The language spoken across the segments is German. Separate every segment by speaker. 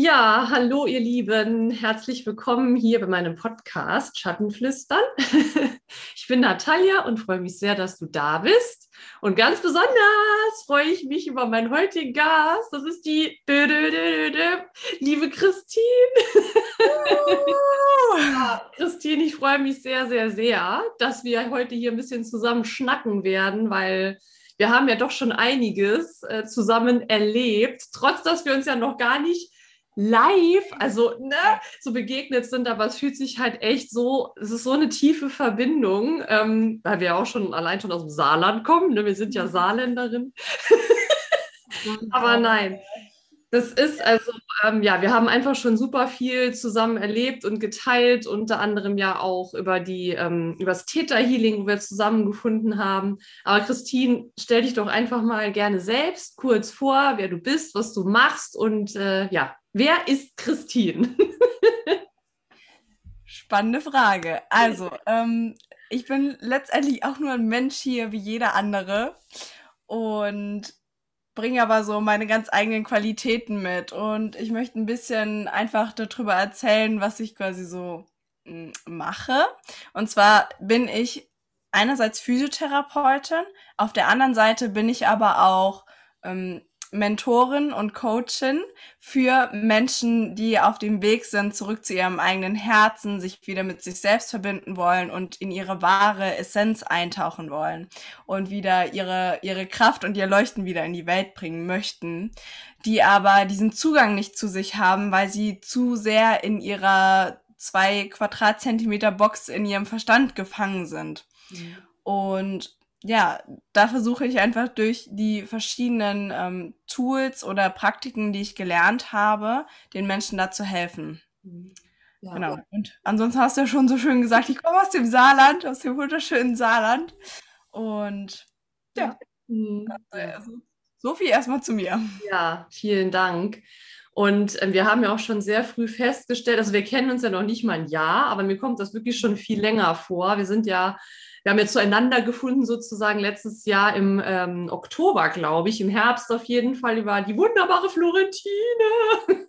Speaker 1: Ja, hallo ihr Lieben, herzlich willkommen hier bei meinem Podcast Schattenflüstern. Ich bin Natalia und freue mich sehr, dass du da bist. Und ganz besonders freue ich mich über meinen heutigen Gast. Das ist die liebe Christine. ja, Christine, ich freue mich sehr, sehr, sehr, dass wir heute hier ein bisschen zusammen schnacken werden, weil wir haben ja doch schon einiges äh, zusammen erlebt, trotz dass wir uns ja noch gar nicht live, also ne, so begegnet sind, aber es fühlt sich halt echt so, es ist so eine tiefe Verbindung, ähm, weil wir auch schon allein schon aus dem Saarland kommen, ne? wir sind ja. Saarländerin. aber nein, das ist also, ähm, ja, wir haben einfach schon super viel zusammen erlebt und geteilt, unter anderem ja auch über die, ähm, über das Täterhealing, wo wir zusammengefunden haben. Aber Christine, stell dich doch einfach mal gerne selbst kurz vor, wer du bist, was du machst und äh, ja, Wer ist Christine?
Speaker 2: Spannende Frage. Also, ähm, ich bin letztendlich auch nur ein Mensch hier wie jeder andere und bringe aber so meine ganz eigenen Qualitäten mit. Und ich möchte ein bisschen einfach darüber erzählen, was ich quasi so hm, mache. Und zwar bin ich einerseits Physiotherapeutin, auf der anderen Seite bin ich aber auch ähm, Mentorin und Coachin für Menschen, die auf dem Weg sind, zurück zu ihrem eigenen Herzen, sich wieder mit sich selbst verbinden wollen und in ihre wahre Essenz eintauchen wollen und wieder ihre, ihre Kraft und ihr Leuchten wieder in die Welt bringen möchten, die aber diesen Zugang nicht zu sich haben, weil sie zu sehr in ihrer zwei Quadratzentimeter Box in ihrem Verstand gefangen sind. Mhm. Und ja, da versuche ich einfach durch die verschiedenen ähm, Tools oder Praktiken, die ich gelernt habe, den Menschen da zu helfen. Mhm. Ja, genau. Und ansonsten hast du ja schon so schön gesagt, ich komme aus dem Saarland, aus dem wunderschönen Saarland. Und ja, mhm. also, so viel erstmal zu mir.
Speaker 1: Ja, vielen Dank. Und äh, wir haben ja auch schon sehr früh festgestellt, also wir kennen uns ja noch nicht mal ein Jahr, aber mir kommt das wirklich schon viel länger vor. Wir sind ja wir haben jetzt zueinander gefunden, sozusagen letztes Jahr im ähm, Oktober, glaube ich, im Herbst auf jeden Fall, über die wunderbare Florentine.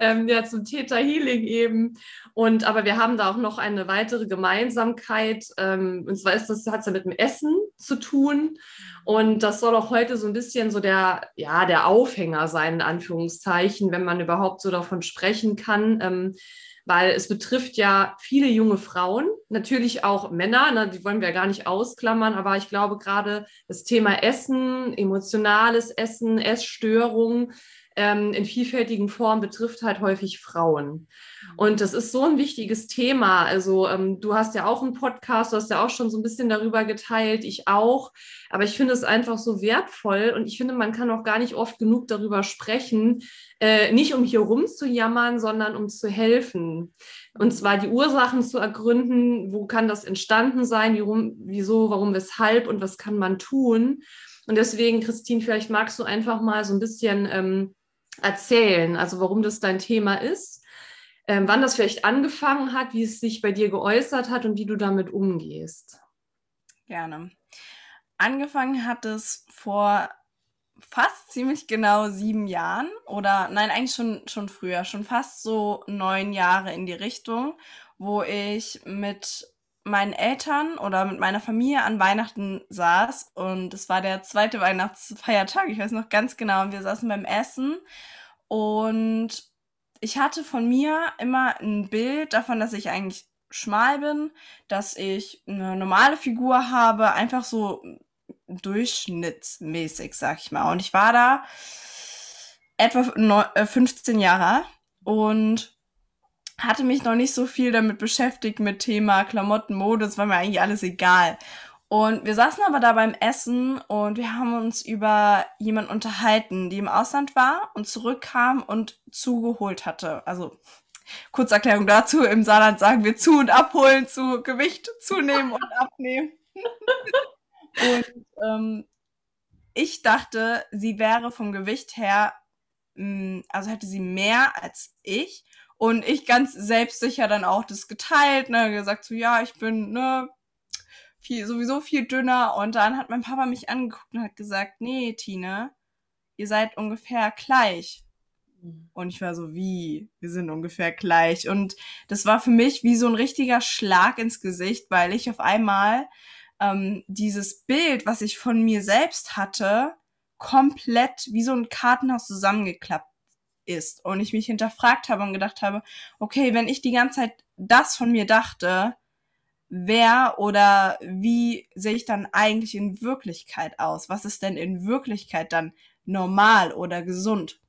Speaker 1: ähm, ja, zum Theta Healing eben. Und aber wir haben da auch noch eine weitere Gemeinsamkeit. Ähm, und zwar ist das, hat es ja mit dem Essen zu tun. Und das soll auch heute so ein bisschen so der, ja, der Aufhänger sein, in Anführungszeichen, wenn man überhaupt so davon sprechen kann. Ähm, weil es betrifft ja viele junge Frauen, natürlich auch Männer, ne, die wollen wir ja gar nicht ausklammern, aber ich glaube gerade das Thema Essen, emotionales Essen, Essstörungen, ähm, in vielfältigen Formen betrifft halt häufig Frauen. Mhm. Und das ist so ein wichtiges Thema. Also ähm, du hast ja auch einen Podcast, du hast ja auch schon so ein bisschen darüber geteilt, ich auch. Aber ich finde es einfach so wertvoll und ich finde, man kann auch gar nicht oft genug darüber sprechen, äh, nicht um hier rumzujammern, sondern um zu helfen. Und zwar die Ursachen zu ergründen, wo kann das entstanden sein, wie rum, wieso, warum, weshalb und was kann man tun. Und deswegen, Christine, vielleicht magst du einfach mal so ein bisschen ähm, erzählen, also warum das dein Thema ist, ähm, wann das vielleicht angefangen hat, wie es sich bei dir geäußert hat und wie du damit umgehst.
Speaker 2: Gerne. Angefangen hat es vor fast ziemlich genau sieben Jahren oder nein, eigentlich schon, schon früher, schon fast so neun Jahre in die Richtung, wo ich mit meinen Eltern oder mit meiner Familie an Weihnachten saß und es war der zweite Weihnachtsfeiertag, ich weiß noch ganz genau, und wir saßen beim Essen und ich hatte von mir immer ein Bild davon, dass ich eigentlich schmal bin, dass ich eine normale Figur habe, einfach so durchschnittsmäßig, sag ich mal. Und ich war da etwa 15 äh, Jahre und hatte mich noch nicht so viel damit beschäftigt mit Thema Klamotten, Mode, das war mir eigentlich alles egal. Und wir saßen aber da beim Essen und wir haben uns über jemanden unterhalten, die im Ausland war und zurückkam und zugeholt hatte. Also Kurzerklärung dazu, im Saarland sagen wir zu und abholen, zu Gewicht zunehmen und abnehmen. und ähm, ich dachte, sie wäre vom Gewicht her, mh, mm, also hätte sie mehr als ich und ich ganz selbstsicher dann auch das geteilt, ne, gesagt so, ja, ich bin, ne, viel, sowieso viel dünner. Und dann hat mein Papa mich angeguckt und hat gesagt, nee, Tine, ihr seid ungefähr gleich. Und ich war so, wie? Wir sind ungefähr gleich. Und das war für mich wie so ein richtiger Schlag ins Gesicht, weil ich auf einmal ähm, dieses Bild, was ich von mir selbst hatte, komplett wie so ein Kartenhaus zusammengeklappt ist. Und ich mich hinterfragt habe und gedacht habe, okay, wenn ich die ganze Zeit das von mir dachte, wer oder wie sehe ich dann eigentlich in Wirklichkeit aus? Was ist denn in Wirklichkeit dann normal oder gesund?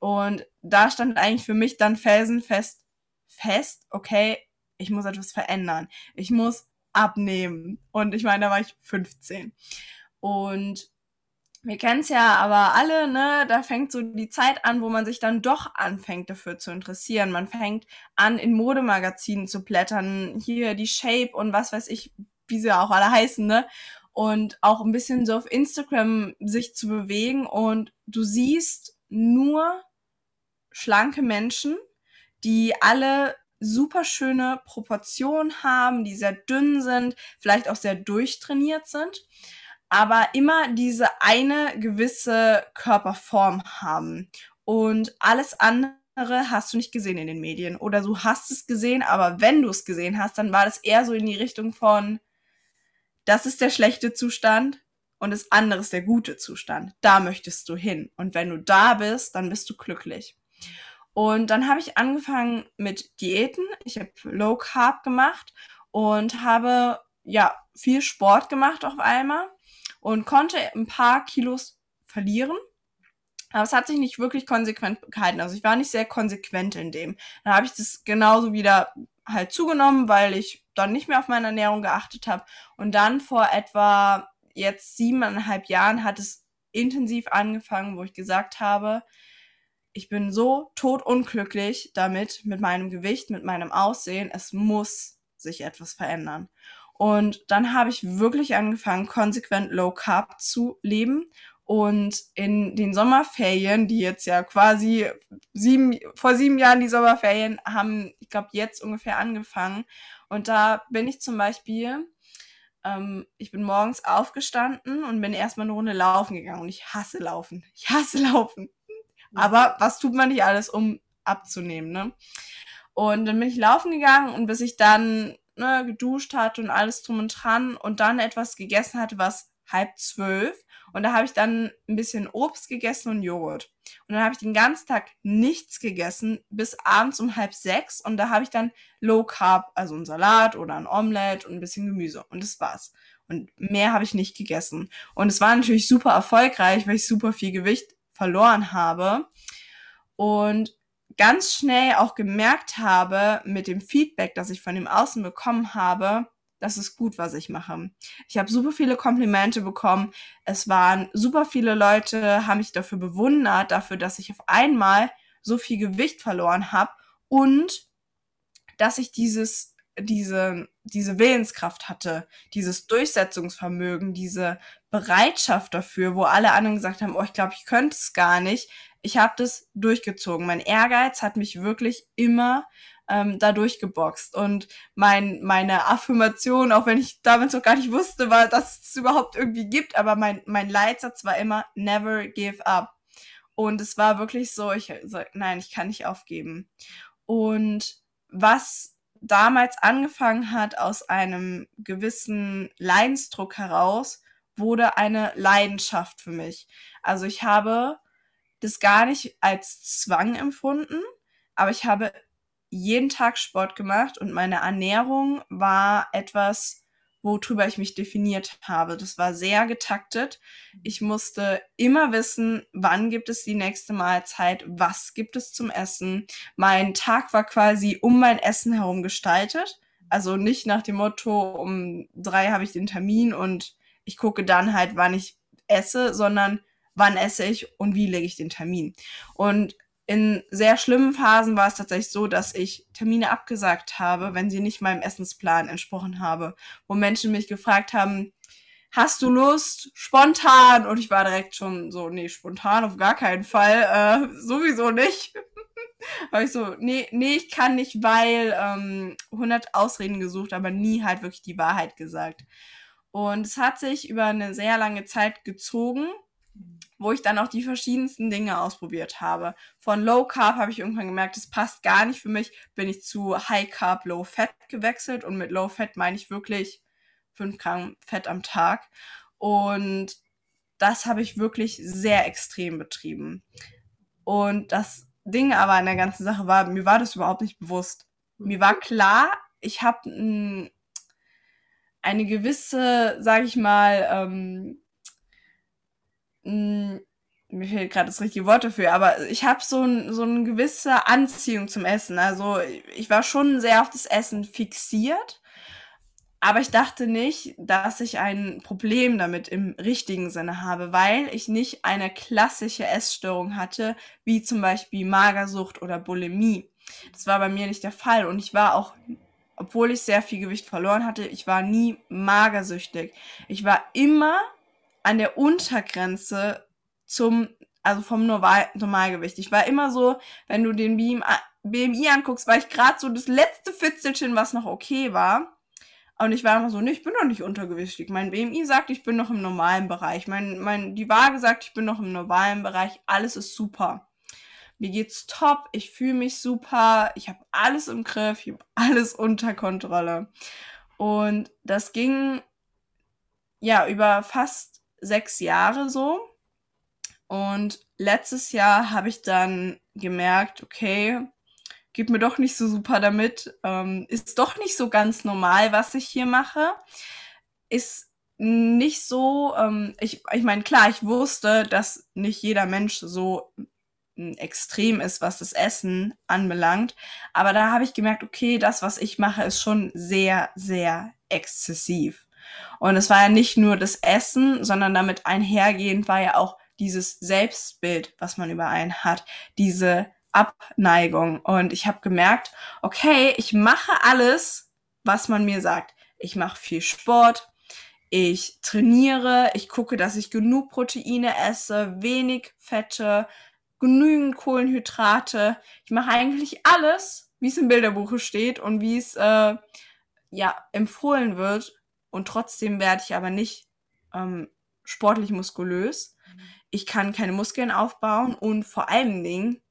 Speaker 2: Und da stand eigentlich für mich dann felsenfest fest, okay, ich muss etwas verändern. Ich muss abnehmen. Und ich meine, da war ich 15. Und wir kennen es ja aber alle, ne? Da fängt so die Zeit an, wo man sich dann doch anfängt dafür zu interessieren. Man fängt an, in Modemagazinen zu blättern. Hier die Shape und was weiß ich, wie sie auch alle heißen, ne? Und auch ein bisschen so auf Instagram sich zu bewegen und du siehst nur schlanke Menschen, die alle super schöne Proportionen haben, die sehr dünn sind, vielleicht auch sehr durchtrainiert sind, aber immer diese eine gewisse Körperform haben. Und alles andere hast du nicht gesehen in den Medien. Oder du hast es gesehen, aber wenn du es gesehen hast, dann war das eher so in die Richtung von, das ist der schlechte Zustand und das andere ist der gute Zustand. Da möchtest du hin. Und wenn du da bist, dann bist du glücklich. Und dann habe ich angefangen mit Diäten. Ich habe Low Carb gemacht und habe ja viel Sport gemacht auf einmal und konnte ein paar Kilos verlieren. Aber es hat sich nicht wirklich konsequent gehalten. Also ich war nicht sehr konsequent in dem. Dann habe ich das genauso wieder halt zugenommen, weil ich dann nicht mehr auf meine Ernährung geachtet habe. Und dann vor etwa jetzt siebeneinhalb Jahren hat es intensiv angefangen, wo ich gesagt habe, ich bin so totunglücklich damit, mit meinem Gewicht, mit meinem Aussehen. Es muss sich etwas verändern. Und dann habe ich wirklich angefangen, konsequent Low Carb zu leben. Und in den Sommerferien, die jetzt ja quasi sieben, vor sieben Jahren die Sommerferien haben, ich glaube, jetzt ungefähr angefangen. Und da bin ich zum Beispiel, ähm, ich bin morgens aufgestanden und bin erstmal eine Runde laufen gegangen. Und ich hasse Laufen. Ich hasse Laufen. Aber was tut man nicht alles, um abzunehmen, ne? Und dann bin ich laufen gegangen und bis ich dann ne, geduscht hatte und alles drum und dran und dann etwas gegessen hatte, was halb zwölf. Und da habe ich dann ein bisschen Obst gegessen und Joghurt. Und dann habe ich den ganzen Tag nichts gegessen bis abends um halb sechs. Und da habe ich dann Low Carb, also ein Salat oder ein Omelette und ein bisschen Gemüse. Und das war's. Und mehr habe ich nicht gegessen. Und es war natürlich super erfolgreich, weil ich super viel Gewicht verloren habe und ganz schnell auch gemerkt habe mit dem Feedback, das ich von dem Außen bekommen habe, das ist gut, was ich mache. Ich habe super viele Komplimente bekommen. Es waren super viele Leute, haben mich dafür bewundert, dafür, dass ich auf einmal so viel Gewicht verloren habe und dass ich dieses diese, diese Willenskraft hatte, dieses Durchsetzungsvermögen, diese Bereitschaft dafür, wo alle anderen gesagt haben, oh, ich glaube, ich könnte es gar nicht. Ich habe das durchgezogen. Mein Ehrgeiz hat mich wirklich immer ähm, da durchgeboxt. Und mein, meine Affirmation, auch wenn ich damals noch gar nicht wusste, war, dass es überhaupt irgendwie gibt, aber mein, mein Leitsatz war immer, never give up. Und es war wirklich so, ich so, nein, ich kann nicht aufgeben. Und was damals angefangen hat aus einem gewissen Leidensdruck heraus, wurde eine Leidenschaft für mich. Also ich habe das gar nicht als Zwang empfunden, aber ich habe jeden Tag Sport gemacht und meine Ernährung war etwas, worüber ich mich definiert habe. Das war sehr getaktet. Ich musste immer wissen, wann gibt es die nächste Mahlzeit, was gibt es zum Essen. Mein Tag war quasi um mein Essen herum gestaltet. Also nicht nach dem Motto, um drei habe ich den Termin und ich gucke dann halt, wann ich esse, sondern wann esse ich und wie lege ich den Termin. Und in sehr schlimmen Phasen war es tatsächlich so, dass ich Termine abgesagt habe, wenn sie nicht meinem Essensplan entsprochen habe, wo Menschen mich gefragt haben, hast du Lust? Spontan. Und ich war direkt schon so, nee, spontan auf gar keinen Fall. Äh, sowieso nicht. Habe ich so, nee, nee, ich kann nicht, weil ähm, 100 Ausreden gesucht, aber nie halt wirklich die Wahrheit gesagt. Und es hat sich über eine sehr lange Zeit gezogen wo ich dann auch die verschiedensten Dinge ausprobiert habe. Von Low Carb habe ich irgendwann gemerkt, das passt gar nicht für mich, bin ich zu High Carb, Low Fat gewechselt und mit Low Fat meine ich wirklich 5 Gramm Fett am Tag. Und das habe ich wirklich sehr extrem betrieben. Und das Ding aber an der ganzen Sache war, mir war das überhaupt nicht bewusst. Mir war klar, ich habe eine gewisse, sage ich mal, ähm, mh, mir fehlt gerade das richtige Wort dafür, aber ich habe so, ein, so eine gewisse Anziehung zum Essen. Also ich war schon sehr auf das Essen fixiert aber ich dachte nicht, dass ich ein Problem damit im richtigen Sinne habe, weil ich nicht eine klassische Essstörung hatte, wie zum Beispiel Magersucht oder Bulimie. Das war bei mir nicht der Fall und ich war auch, obwohl ich sehr viel Gewicht verloren hatte, ich war nie magersüchtig. Ich war immer an der Untergrenze zum, also vom Normal Normalgewicht. Ich war immer so, wenn du den BMI anguckst, war ich gerade so das letzte Fitzelchen, was noch okay war. Und ich war immer so, nee, ich bin noch nicht untergewichtig. Mein BMI sagt, ich bin noch im normalen Bereich. Mein, mein, die Waage sagt, ich bin noch im normalen Bereich. Alles ist super. Mir geht's top. Ich fühle mich super. Ich habe alles im Griff. Ich habe alles unter Kontrolle. Und das ging ja über fast sechs Jahre so. Und letztes Jahr habe ich dann gemerkt, okay, geht mir doch nicht so super damit, ähm, ist doch nicht so ganz normal, was ich hier mache, ist nicht so, ähm, ich, ich meine, klar, ich wusste, dass nicht jeder Mensch so extrem ist, was das Essen anbelangt, aber da habe ich gemerkt, okay, das, was ich mache, ist schon sehr, sehr exzessiv. Und es war ja nicht nur das Essen, sondern damit einhergehend war ja auch dieses Selbstbild, was man über einen hat, diese Abneigung. Und ich habe gemerkt, okay, ich mache alles, was man mir sagt. Ich mache viel Sport, ich trainiere, ich gucke, dass ich genug Proteine esse, wenig Fette, genügend Kohlenhydrate. Ich mache eigentlich alles, wie es im Bilderbuche steht und wie es äh, ja empfohlen wird. Und trotzdem werde ich aber nicht ähm, sportlich muskulös. Ich kann keine Muskeln aufbauen und vor allen Dingen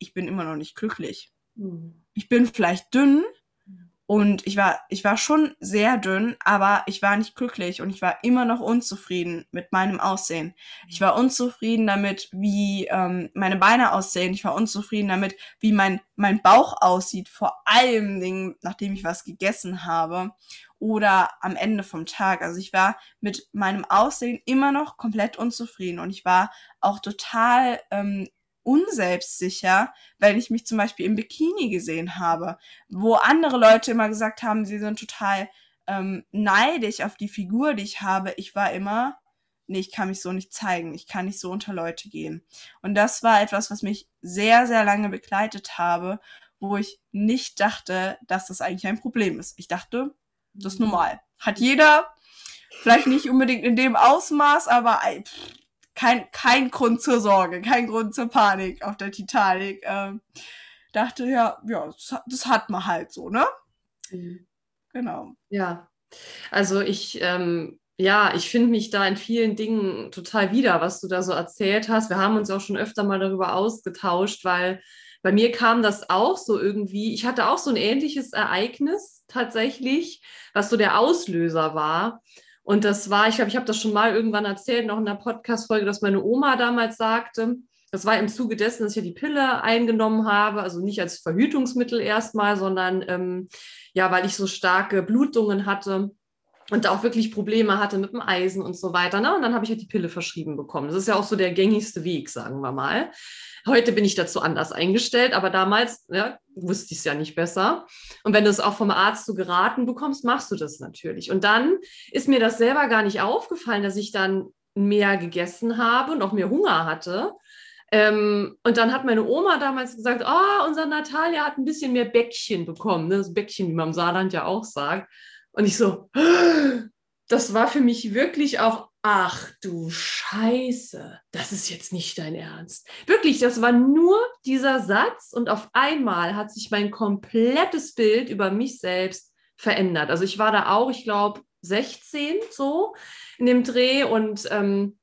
Speaker 2: ich bin immer noch nicht glücklich. Mhm. Ich bin vielleicht dünn und ich war, ich war schon sehr dünn, aber ich war nicht glücklich und ich war immer noch unzufrieden mit meinem Aussehen. Ich war unzufrieden damit, wie ähm, meine Beine aussehen. Ich war unzufrieden damit, wie mein, mein Bauch aussieht, vor allem Dingen, nachdem ich was gegessen habe oder am Ende vom Tag. Also ich war mit meinem Aussehen immer noch komplett unzufrieden und ich war auch total ähm, unselbstsicher, wenn ich mich zum Beispiel im Bikini gesehen habe, wo andere Leute immer gesagt haben, sie sind total ähm, neidisch auf die Figur, die ich habe. Ich war immer, nee, ich kann mich so nicht zeigen, ich kann nicht so unter Leute gehen. Und das war etwas, was mich sehr, sehr lange begleitet habe, wo ich nicht dachte, dass das eigentlich ein Problem ist. Ich dachte, das ist normal. Hat jeder, vielleicht nicht unbedingt in dem Ausmaß, aber pff, kein, kein Grund zur Sorge, kein Grund zur Panik auf der Titanic. Ähm, dachte, ja, ja, das, das, hat man halt so, ne? Mhm. Genau.
Speaker 1: Ja, also ich, ähm, ja, ich finde mich da in vielen Dingen total wieder, was du da so erzählt hast. Wir haben uns auch schon öfter mal darüber ausgetauscht, weil bei mir kam das auch so irgendwie. Ich hatte auch so ein ähnliches Ereignis tatsächlich, was so der Auslöser war. Und das war, ich glaube, ich habe das schon mal irgendwann erzählt, noch in der Podcast-Folge, dass meine Oma damals sagte, das war im Zuge dessen, dass ich die Pille eingenommen habe, also nicht als Verhütungsmittel erstmal, sondern ähm, ja, weil ich so starke Blutungen hatte und auch wirklich Probleme hatte mit dem Eisen und so weiter. Ne? Und dann habe ich halt die Pille verschrieben bekommen. Das ist ja auch so der gängigste Weg, sagen wir mal. Heute bin ich dazu anders eingestellt, aber damals ja, wusste ich es ja nicht besser. Und wenn du es auch vom Arzt so geraten bekommst, machst du das natürlich. Und dann ist mir das selber gar nicht aufgefallen, dass ich dann mehr gegessen habe und auch mehr Hunger hatte. Ähm, und dann hat meine Oma damals gesagt, oh, unser Natalia hat ein bisschen mehr Bäckchen bekommen. Ne? Das Bäckchen, wie man im Saarland ja auch sagt. Und ich so, das war für mich wirklich auch ach du Scheiße, das ist jetzt nicht dein Ernst. Wirklich, das war nur dieser Satz und auf einmal hat sich mein komplettes Bild über mich selbst verändert. Also ich war da auch, ich glaube, 16 so in dem Dreh und ähm,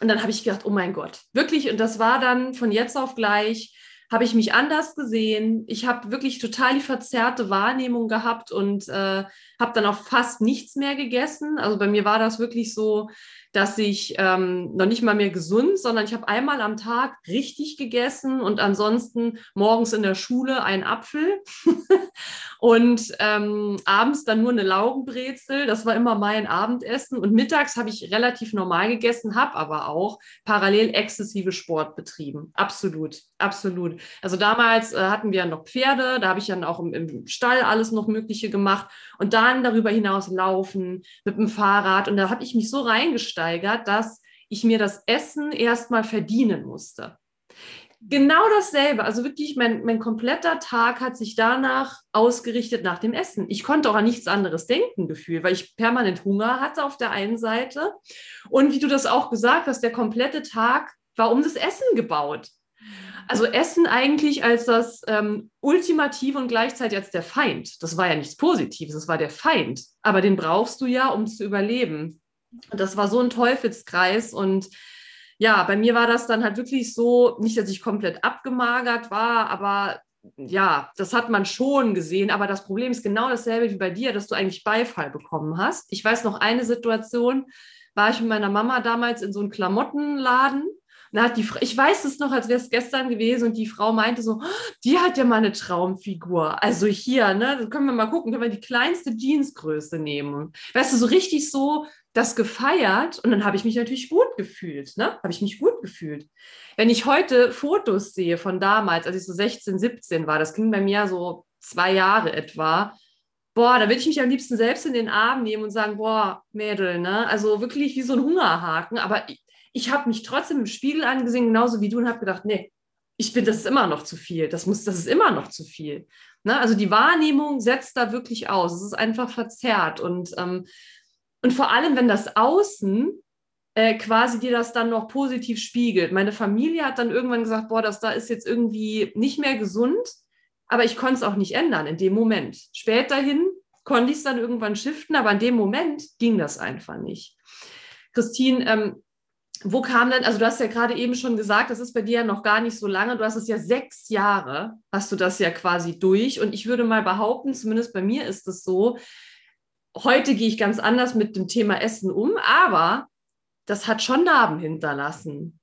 Speaker 1: und dann habe ich gedacht, oh mein Gott, wirklich, und das war dann von jetzt auf gleich, habe ich mich anders gesehen. Ich habe wirklich total die verzerrte Wahrnehmung gehabt und äh, habe dann auch fast nichts mehr gegessen. Also bei mir war das wirklich so, dass ich ähm, noch nicht mal mehr gesund, sondern ich habe einmal am Tag richtig gegessen und ansonsten morgens in der Schule einen Apfel und ähm, abends dann nur eine Laugenbrezel. Das war immer mein Abendessen und mittags habe ich relativ normal gegessen, habe aber auch parallel exzessive Sport betrieben. Absolut, absolut. Also damals äh, hatten wir noch Pferde, da habe ich dann auch im, im Stall alles noch Mögliche gemacht und dann darüber hinaus laufen mit dem Fahrrad und da habe ich mich so reingestellt gesteigert, dass ich mir das Essen erstmal verdienen musste. Genau dasselbe, also wirklich mein, mein kompletter Tag hat sich danach ausgerichtet nach dem Essen. Ich konnte auch an nichts anderes denken, Gefühl, weil ich permanent Hunger hatte auf der einen Seite. Und wie du das auch gesagt hast, der komplette Tag war um das Essen gebaut. Also Essen eigentlich als das ähm, Ultimative und gleichzeitig als der Feind. Das war ja nichts Positives, das war der Feind. Aber den brauchst du ja, um zu überleben. Und das war so ein Teufelskreis. Und ja, bei mir war das dann halt wirklich so, nicht, dass ich komplett abgemagert war, aber ja, das hat man schon gesehen. Aber das Problem ist genau dasselbe wie bei dir, dass du eigentlich Beifall bekommen hast. Ich weiß noch eine Situation, war ich mit meiner Mama damals in so einem Klamottenladen da hat die, ich weiß es noch, als wäre es gestern gewesen und die Frau meinte so, die hat ja mal eine Traumfigur. Also hier, ne, können wir mal gucken, können wir die kleinste Jeansgröße nehmen. Weißt du, so richtig so das gefeiert und dann habe ich mich natürlich gut gefühlt, ne? Habe ich mich gut gefühlt. Wenn ich heute Fotos sehe von damals, als ich so 16, 17 war, das ging bei mir so zwei Jahre etwa, boah, da würde ich mich am liebsten selbst in den Arm nehmen und sagen, boah, Mädel, ne? Also wirklich wie so ein Hungerhaken, aber ich habe mich trotzdem im Spiegel angesehen, genauso wie du, und habe gedacht, nee, ich bin, das ist immer noch zu viel. Das muss, das ist immer noch zu viel. Ne? Also die Wahrnehmung setzt da wirklich aus. Es ist einfach verzerrt. Und, ähm, und vor allem, wenn das Außen äh, quasi dir das dann noch positiv spiegelt. Meine Familie hat dann irgendwann gesagt, boah, das da ist jetzt irgendwie nicht mehr gesund, aber ich konnte es auch nicht ändern in dem Moment. Späterhin konnte ich es dann irgendwann shiften, aber in dem Moment ging das einfach nicht. Christine, ähm, wo kam denn, also du hast ja gerade eben schon gesagt, das ist bei dir ja noch gar nicht so lange, du hast es ja sechs Jahre, hast du das ja quasi durch. Und ich würde mal behaupten, zumindest bei mir ist es so, heute gehe ich ganz anders mit dem Thema Essen um, aber das hat schon Narben hinterlassen.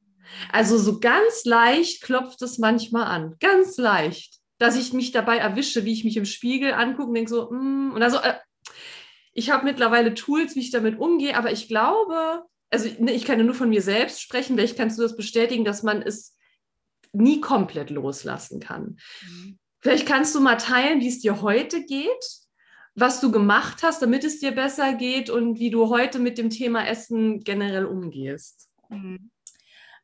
Speaker 1: Also so ganz leicht klopft es manchmal an, ganz leicht, dass ich mich dabei erwische, wie ich mich im Spiegel angucke und denke so, mm, und also, äh, ich habe mittlerweile Tools, wie ich damit umgehe, aber ich glaube, also ne, ich kann ja nur von mir selbst sprechen, vielleicht kannst du das bestätigen, dass man es nie komplett loslassen kann. Mhm. Vielleicht kannst du mal teilen, wie es dir heute geht, was du gemacht hast, damit es dir besser geht und wie du heute mit dem Thema Essen generell umgehst.
Speaker 2: Mhm.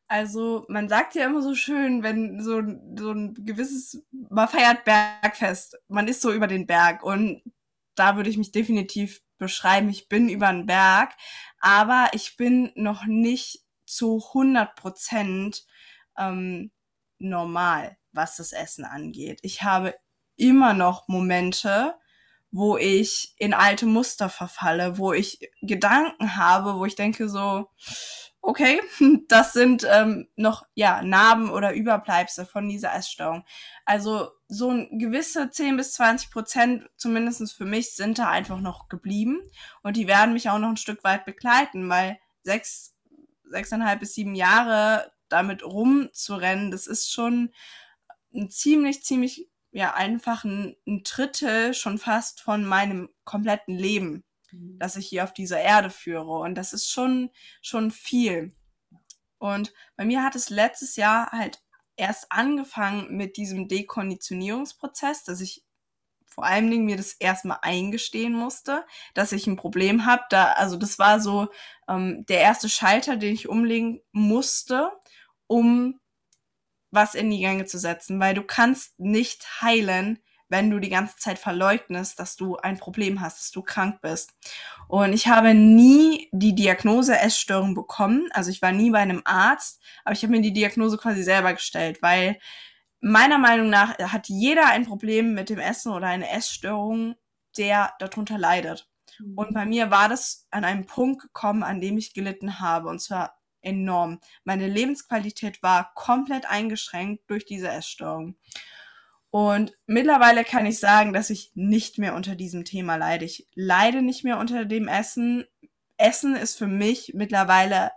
Speaker 2: Also man sagt ja immer so schön, wenn so, so ein gewisses, man feiert Bergfest, man ist so über den Berg und da würde ich mich definitiv beschreiben, ich bin über den Berg, aber ich bin noch nicht zu 100 Prozent ähm, normal, was das Essen angeht. Ich habe immer noch Momente, wo ich in alte Muster verfalle, wo ich Gedanken habe, wo ich denke so, okay, das sind ähm, noch ja Narben oder Überbleibsel von dieser Essstörung. Also so ein gewisse 10 bis 20 Prozent, zumindestens für mich, sind da einfach noch geblieben. Und die werden mich auch noch ein Stück weit begleiten, weil sechs, sechseinhalb bis sieben Jahre damit rumzurennen, das ist schon ein ziemlich, ziemlich, ja, einfach ein, ein Drittel schon fast von meinem kompletten Leben, das ich hier auf dieser Erde führe. Und das ist schon, schon viel. Und bei mir hat es letztes Jahr halt erst angefangen mit diesem Dekonditionierungsprozess, dass ich vor allen Dingen mir das erstmal eingestehen musste, dass ich ein Problem habe. Da, also das war so ähm, der erste Schalter, den ich umlegen musste, um was in die Gänge zu setzen, weil du kannst nicht heilen, wenn du die ganze Zeit verleugnest, dass du ein Problem hast, dass du krank bist. Und ich habe nie die Diagnose Essstörung bekommen. Also ich war nie bei einem Arzt, aber ich habe mir die Diagnose quasi selber gestellt, weil meiner Meinung nach hat jeder ein Problem mit dem Essen oder eine Essstörung, der darunter leidet. Und bei mir war das an einem Punkt gekommen, an dem ich gelitten habe. Und zwar enorm. Meine Lebensqualität war komplett eingeschränkt durch diese Essstörung. Und mittlerweile kann ich sagen, dass ich nicht mehr unter diesem Thema leide. Ich leide nicht mehr unter dem Essen. Essen ist für mich mittlerweile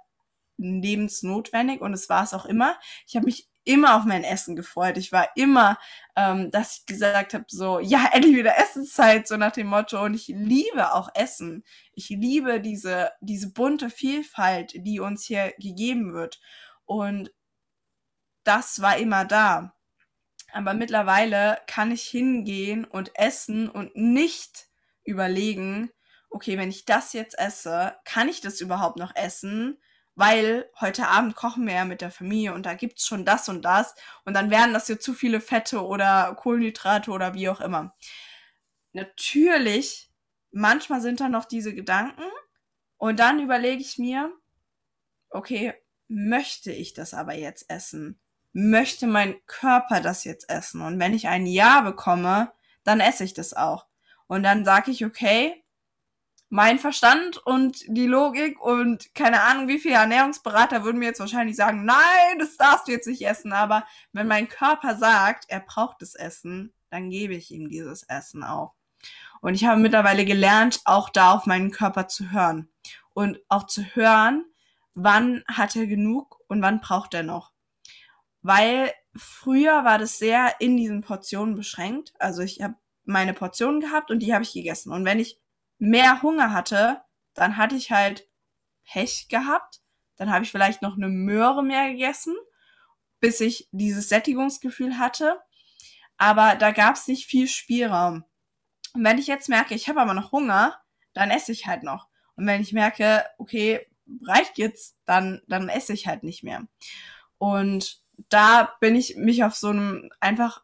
Speaker 2: lebensnotwendig und es war es auch immer. Ich habe mich immer auf mein Essen gefreut. Ich war immer, ähm, dass ich gesagt habe, so, ja, endlich wieder Essenszeit, so nach dem Motto. Und ich liebe auch Essen. Ich liebe diese, diese bunte Vielfalt, die uns hier gegeben wird. Und das war immer da. Aber mittlerweile kann ich hingehen und essen und nicht überlegen, okay, wenn ich das jetzt esse, kann ich das überhaupt noch essen? weil heute Abend kochen wir ja mit der Familie und da gibt's schon das und das und dann wären das ja zu viele Fette oder Kohlenhydrate oder wie auch immer. Natürlich, manchmal sind da noch diese Gedanken und dann überlege ich mir, okay, möchte ich das aber jetzt essen? Möchte mein Körper das jetzt essen? Und wenn ich ein Ja bekomme, dann esse ich das auch. Und dann sage ich, okay, mein Verstand und die Logik und keine Ahnung, wie viele Ernährungsberater würden mir jetzt wahrscheinlich sagen, nein, das darfst du jetzt nicht essen. Aber wenn mein Körper sagt, er braucht das Essen, dann gebe ich ihm dieses Essen auch. Und ich habe mittlerweile gelernt, auch da auf meinen Körper zu hören. Und auch zu hören, wann hat er genug und wann braucht er noch. Weil früher war das sehr in diesen Portionen beschränkt. Also ich habe meine Portionen gehabt und die habe ich gegessen. Und wenn ich mehr Hunger hatte, dann hatte ich halt Pech gehabt. Dann habe ich vielleicht noch eine Möhre mehr gegessen, bis ich dieses Sättigungsgefühl hatte. Aber da gab es nicht viel Spielraum. Und wenn ich jetzt merke, ich habe aber noch Hunger, dann esse ich halt noch. Und wenn ich merke, okay, reicht jetzt, dann, dann esse ich halt nicht mehr. Und da bin ich mich auf so einem einfach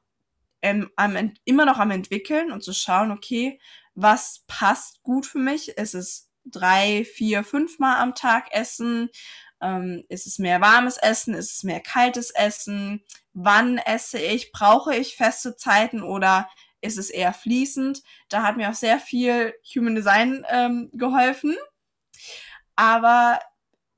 Speaker 2: ähm, am, immer noch am entwickeln und zu schauen, okay, was passt gut für mich? Ist es drei, vier, fünf Mal am Tag essen? Ähm, ist es mehr warmes Essen? Ist es mehr kaltes Essen? Wann esse ich? Brauche ich feste Zeiten oder ist es eher fließend? Da hat mir auch sehr viel Human Design ähm, geholfen. Aber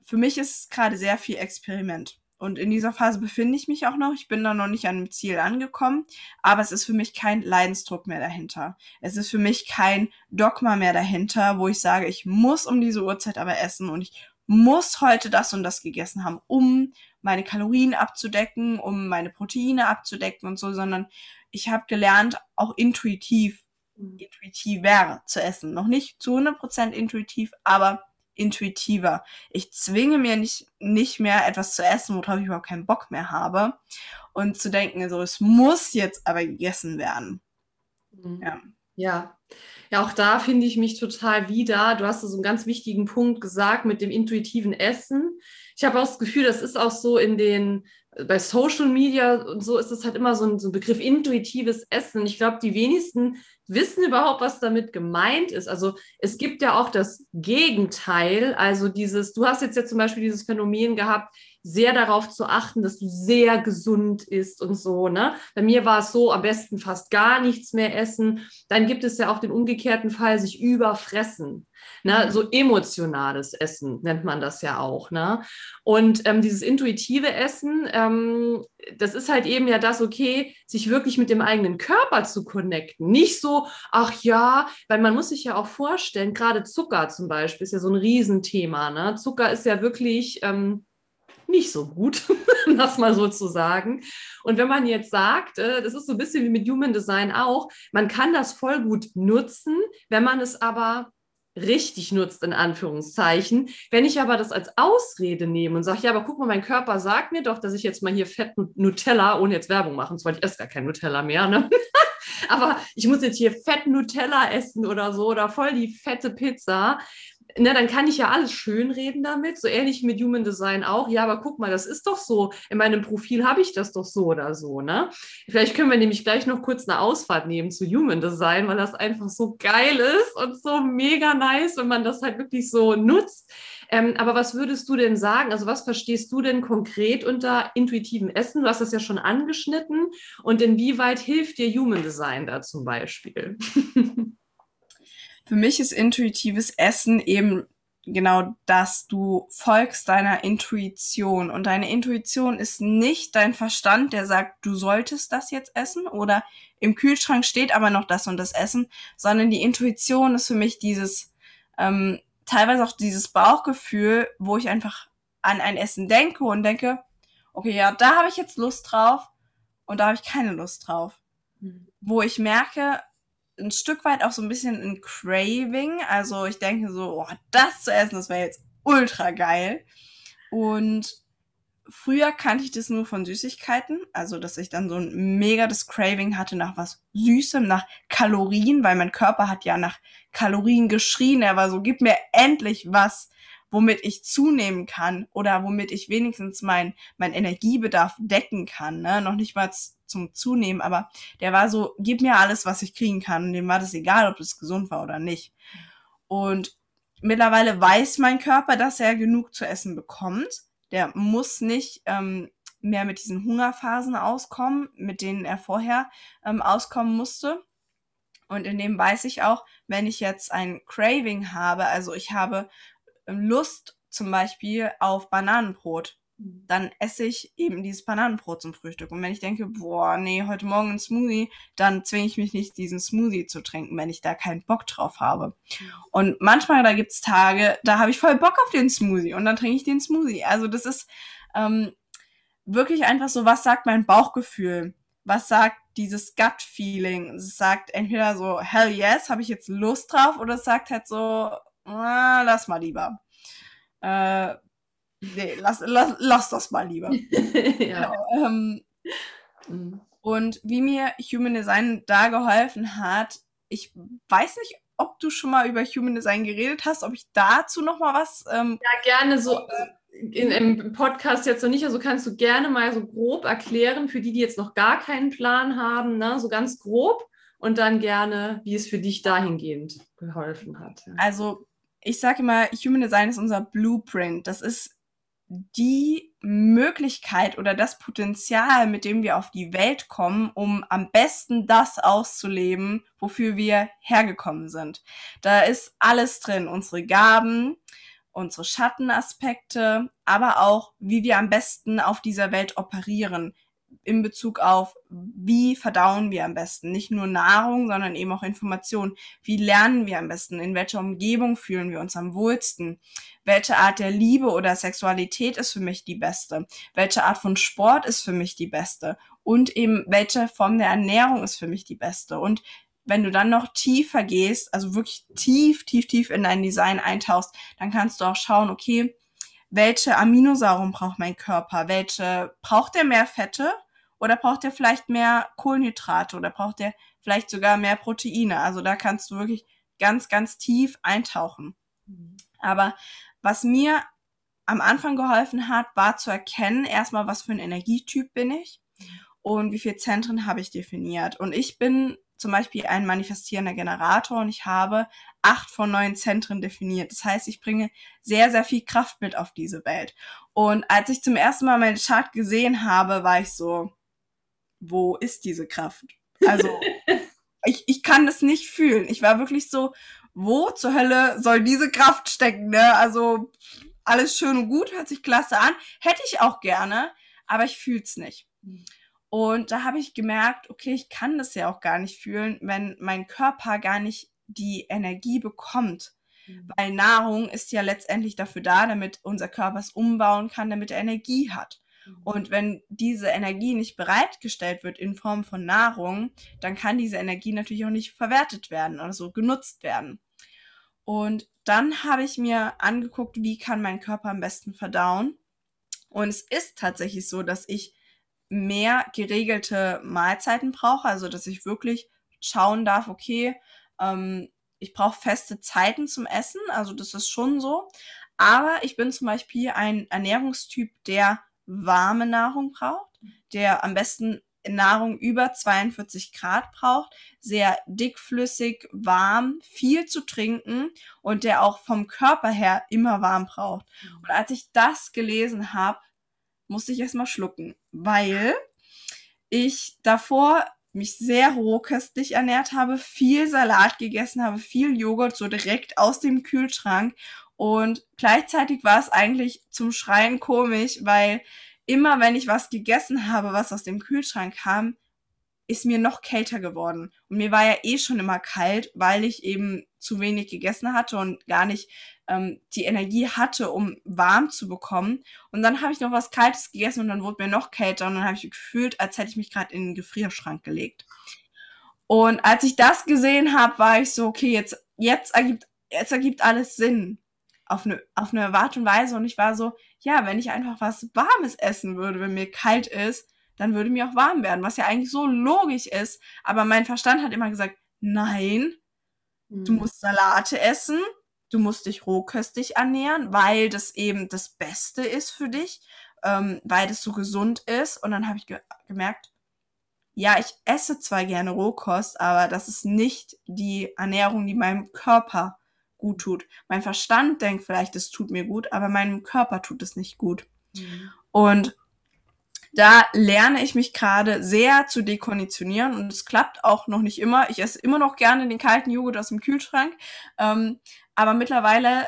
Speaker 2: für mich ist es gerade sehr viel Experiment. Und in dieser Phase befinde ich mich auch noch. Ich bin da noch nicht an dem Ziel angekommen, aber es ist für mich kein Leidensdruck mehr dahinter. Es ist für mich kein Dogma mehr dahinter, wo ich sage, ich muss um diese Uhrzeit aber essen und ich muss heute das und das gegessen haben, um meine Kalorien abzudecken, um meine Proteine abzudecken und so, sondern ich habe gelernt, auch intuitiv, mhm. intuitiver zu essen. Noch nicht zu 100% intuitiv, aber intuitiver. Ich zwinge mir nicht, nicht mehr etwas zu essen, worauf ich überhaupt keinen Bock mehr habe. Und zu denken, so, es muss jetzt aber gegessen werden.
Speaker 1: Mhm. Ja. Ja. Ja, auch da finde ich mich total wieder. Du hast so einen ganz wichtigen Punkt gesagt mit dem intuitiven Essen. Ich habe auch das Gefühl, das ist auch so in den bei Social Media und so ist es halt immer so ein, so ein Begriff intuitives Essen. Ich glaube, die wenigsten wissen überhaupt, was damit gemeint ist. Also es gibt ja auch das Gegenteil. Also dieses, du hast jetzt ja zum Beispiel dieses Phänomen gehabt, sehr darauf zu achten, dass du sehr gesund isst und so. Ne? Bei mir war es so, am besten fast gar nichts mehr essen. Dann gibt es ja auch den umgekehrten Fall, sich überfressen. Ne? So emotionales Essen nennt man das ja auch. Ne? Und ähm, dieses intuitive Essen, ähm, das ist halt eben ja das, okay, sich wirklich mit dem eigenen Körper zu connecten. Nicht so, ach ja, weil man muss sich ja auch vorstellen, gerade Zucker zum Beispiel ist ja so ein Riesenthema. Ne? Zucker ist ja wirklich... Ähm, nicht so gut, das mal so zu sagen. Und wenn man jetzt sagt, äh, das ist so ein bisschen wie mit Human Design auch, man kann das voll gut nutzen, wenn man es aber richtig nutzt, in Anführungszeichen. Wenn ich aber das als Ausrede nehme und sage, ja, aber guck mal, mein Körper sagt mir doch, dass ich jetzt mal hier fett Nutella, ohne jetzt Werbung machen, weil ich esse gar kein Nutella mehr, ne? aber ich muss jetzt hier fett Nutella essen oder so oder voll die fette Pizza ne, dann kann ich ja alles schönreden damit, so ähnlich mit Human Design auch. Ja, aber guck mal, das ist doch so. In meinem Profil habe ich das doch so oder so, ne? Vielleicht können wir nämlich gleich noch kurz eine Ausfahrt nehmen zu Human Design, weil das einfach so geil ist und so mega nice, wenn man das halt wirklich so nutzt. Ähm, aber was würdest du denn sagen? Also was verstehst du denn konkret unter intuitivem Essen? Du hast das ja schon angeschnitten. Und inwieweit hilft dir Human Design da zum Beispiel?
Speaker 2: Für mich ist intuitives Essen eben genau das. Du folgst deiner Intuition und deine Intuition ist nicht dein Verstand, der sagt, du solltest das jetzt essen oder im Kühlschrank steht aber noch das und das Essen, sondern die Intuition ist für mich dieses, ähm, teilweise auch dieses Bauchgefühl, wo ich einfach an ein Essen denke und denke, okay, ja, da habe ich jetzt Lust drauf und da habe ich keine Lust drauf. Mhm. Wo ich merke, ein Stück weit auch so ein bisschen ein Craving. Also ich denke so, oh, das zu essen, das wäre jetzt ultra geil. Und früher kannte ich das nur von Süßigkeiten, also dass ich dann so ein mega das Craving hatte nach was Süßem, nach Kalorien, weil mein Körper hat ja nach Kalorien geschrien. Er war so, gib mir endlich was, womit ich zunehmen kann oder womit ich wenigstens mein, mein Energiebedarf decken kann. Ne? Noch nicht mal zum Zunehmen, aber der war so, gib mir alles, was ich kriegen kann. Und dem war das egal, ob das gesund war oder nicht. Und mittlerweile weiß mein Körper, dass er genug zu essen bekommt. Der muss nicht ähm, mehr mit diesen Hungerphasen auskommen, mit denen er vorher ähm, auskommen musste. Und in dem weiß ich auch, wenn ich jetzt ein Craving habe, also ich habe Lust zum Beispiel auf Bananenbrot, mhm. dann esse ich eben dieses Bananenbrot zum Frühstück. Und wenn ich denke, boah, nee, heute Morgen ein Smoothie, dann zwinge ich mich nicht, diesen Smoothie zu trinken, wenn ich da keinen Bock drauf habe. Mhm. Und manchmal, da gibt's Tage, da habe ich voll Bock auf den Smoothie und dann trinke ich den Smoothie. Also das ist ähm, wirklich einfach so, was sagt mein Bauchgefühl? Was sagt dieses Gut-Feeling? Es sagt entweder so, hell yes, habe ich jetzt Lust drauf, oder es sagt halt so, ah, lass mal lieber. Äh, nee, lass, lass, lass das mal lieber. ja. ähm, mhm. Und wie mir Human Design da geholfen hat, ich weiß nicht, ob du schon mal über Human Design geredet hast, ob ich dazu noch mal was. Ähm,
Speaker 1: ja, gerne so. Äh, in, im Podcast jetzt noch nicht, also kannst du gerne mal so grob erklären, für die, die jetzt noch gar keinen Plan haben, ne, so ganz grob und dann gerne, wie es für dich dahingehend geholfen hat.
Speaker 2: Ja. Also ich sage immer, Human Design ist unser Blueprint. Das ist die Möglichkeit oder das Potenzial, mit dem wir auf die Welt kommen, um am besten das auszuleben, wofür wir hergekommen sind. Da ist alles drin, unsere Gaben, unsere Schattenaspekte, aber auch, wie wir am besten auf dieser Welt operieren, in Bezug auf, wie verdauen wir am besten. Nicht nur Nahrung, sondern eben auch Informationen. Wie lernen wir am besten? In welcher Umgebung fühlen wir uns am wohlsten? Welche Art der Liebe oder Sexualität ist für mich die beste? Welche Art von Sport ist für mich die beste? Und eben, welche Form der Ernährung ist für mich die beste? Und wenn du dann noch tiefer gehst, also wirklich tief, tief, tief in dein Design eintauchst, dann kannst du auch schauen, okay, welche Aminosäuren braucht mein Körper? Welche braucht er mehr Fette? Oder braucht er vielleicht mehr Kohlenhydrate oder braucht er vielleicht sogar mehr Proteine? Also da kannst du wirklich ganz, ganz tief eintauchen. Aber was mir am Anfang geholfen hat, war zu erkennen, erstmal, was für ein Energietyp bin ich und wie viele Zentren habe ich definiert. Und ich bin zum Beispiel ein manifestierender Generator und ich habe acht von neun Zentren definiert. Das heißt, ich bringe sehr, sehr viel Kraft mit auf diese Welt. Und als ich zum ersten Mal meinen Chart gesehen habe, war ich so, wo ist diese Kraft? Also, ich, ich kann das nicht fühlen. Ich war wirklich so, wo zur Hölle soll diese Kraft stecken, ne? Also, alles schön und gut, hört sich klasse an. Hätte ich auch gerne, aber ich fühl's nicht. Und da habe ich gemerkt, okay, ich kann das ja auch gar nicht fühlen, wenn mein Körper gar nicht die Energie bekommt. Mhm. Weil Nahrung ist ja letztendlich dafür da, damit unser Körper es umbauen kann, damit er Energie hat. Mhm. Und wenn diese Energie nicht bereitgestellt wird in Form von Nahrung, dann kann diese Energie natürlich auch nicht verwertet werden oder so genutzt werden. Und dann habe ich mir angeguckt, wie kann mein Körper am besten verdauen. Und es ist tatsächlich so, dass ich mehr geregelte Mahlzeiten brauche, also dass ich wirklich schauen darf, okay, ähm, ich brauche feste Zeiten zum Essen, also das ist schon so. Aber ich bin zum Beispiel ein Ernährungstyp, der warme Nahrung braucht, der am besten Nahrung über 42 Grad braucht, sehr dickflüssig, warm, viel zu trinken und der auch vom Körper her immer warm braucht. Mhm. Und als ich das gelesen habe, musste ich erstmal schlucken, weil ich davor mich sehr rohköstlich ernährt habe, viel Salat gegessen habe, viel Joghurt so direkt aus dem Kühlschrank Und gleichzeitig war es eigentlich zum Schreien komisch, weil immer wenn ich was gegessen habe, was aus dem Kühlschrank kam, ist mir noch kälter geworden. Und mir war ja eh schon immer kalt, weil ich eben zu wenig gegessen hatte und gar nicht ähm, die Energie hatte, um warm zu bekommen. Und dann habe ich noch was Kaltes gegessen und dann wurde mir noch kälter und dann habe ich gefühlt, als hätte ich mich gerade in den Gefrierschrank gelegt. Und als ich das gesehen habe, war ich so, okay, jetzt, jetzt ergibt, jetzt ergibt alles Sinn auf eine, auf eine Art und Weise. Und ich war so, ja, wenn ich einfach was Warmes essen würde, wenn mir kalt ist, dann würde mir auch warm werden, was ja eigentlich so logisch ist. Aber mein Verstand hat immer gesagt, nein, mhm. du musst Salate essen, du musst dich rohköstig ernähren, weil das eben das Beste ist für dich, ähm, weil das so gesund ist. Und dann habe ich ge gemerkt, ja, ich esse zwar gerne Rohkost, aber das ist nicht die Ernährung, die meinem Körper gut tut. Mein Verstand denkt vielleicht, es tut mir gut, aber meinem Körper tut es nicht gut. Mhm. Und da lerne ich mich gerade sehr zu dekonditionieren und es klappt auch noch nicht immer. Ich esse immer noch gerne den kalten Joghurt aus dem Kühlschrank, ähm, aber mittlerweile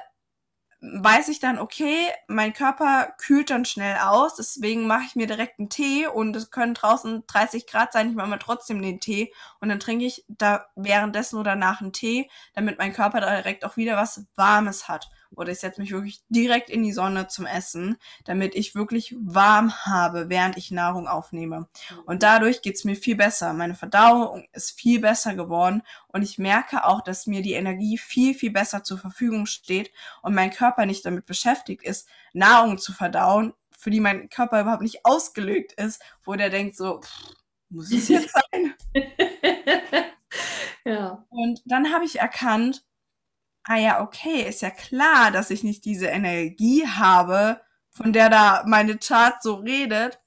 Speaker 2: weiß ich dann, okay, mein Körper kühlt dann schnell aus, deswegen mache ich mir direkt einen Tee und es können draußen 30 Grad sein, ich mache mir trotzdem den Tee und dann trinke ich da währenddessen oder nach einen Tee, damit mein Körper direkt auch wieder was Warmes hat oder ich setze mich wirklich direkt in die Sonne zum Essen, damit ich wirklich warm habe, während ich Nahrung aufnehme. Und dadurch geht's mir viel besser. Meine Verdauung ist viel besser geworden und ich merke auch, dass mir die Energie viel, viel besser zur Verfügung steht und mein Körper nicht damit beschäftigt ist, Nahrung zu verdauen, für die mein Körper überhaupt nicht ausgelegt ist, wo der denkt so, pff, muss es jetzt sein? ja. Und dann habe ich erkannt, ah ja, okay, ist ja klar, dass ich nicht diese Energie habe, von der da meine Chart so redet,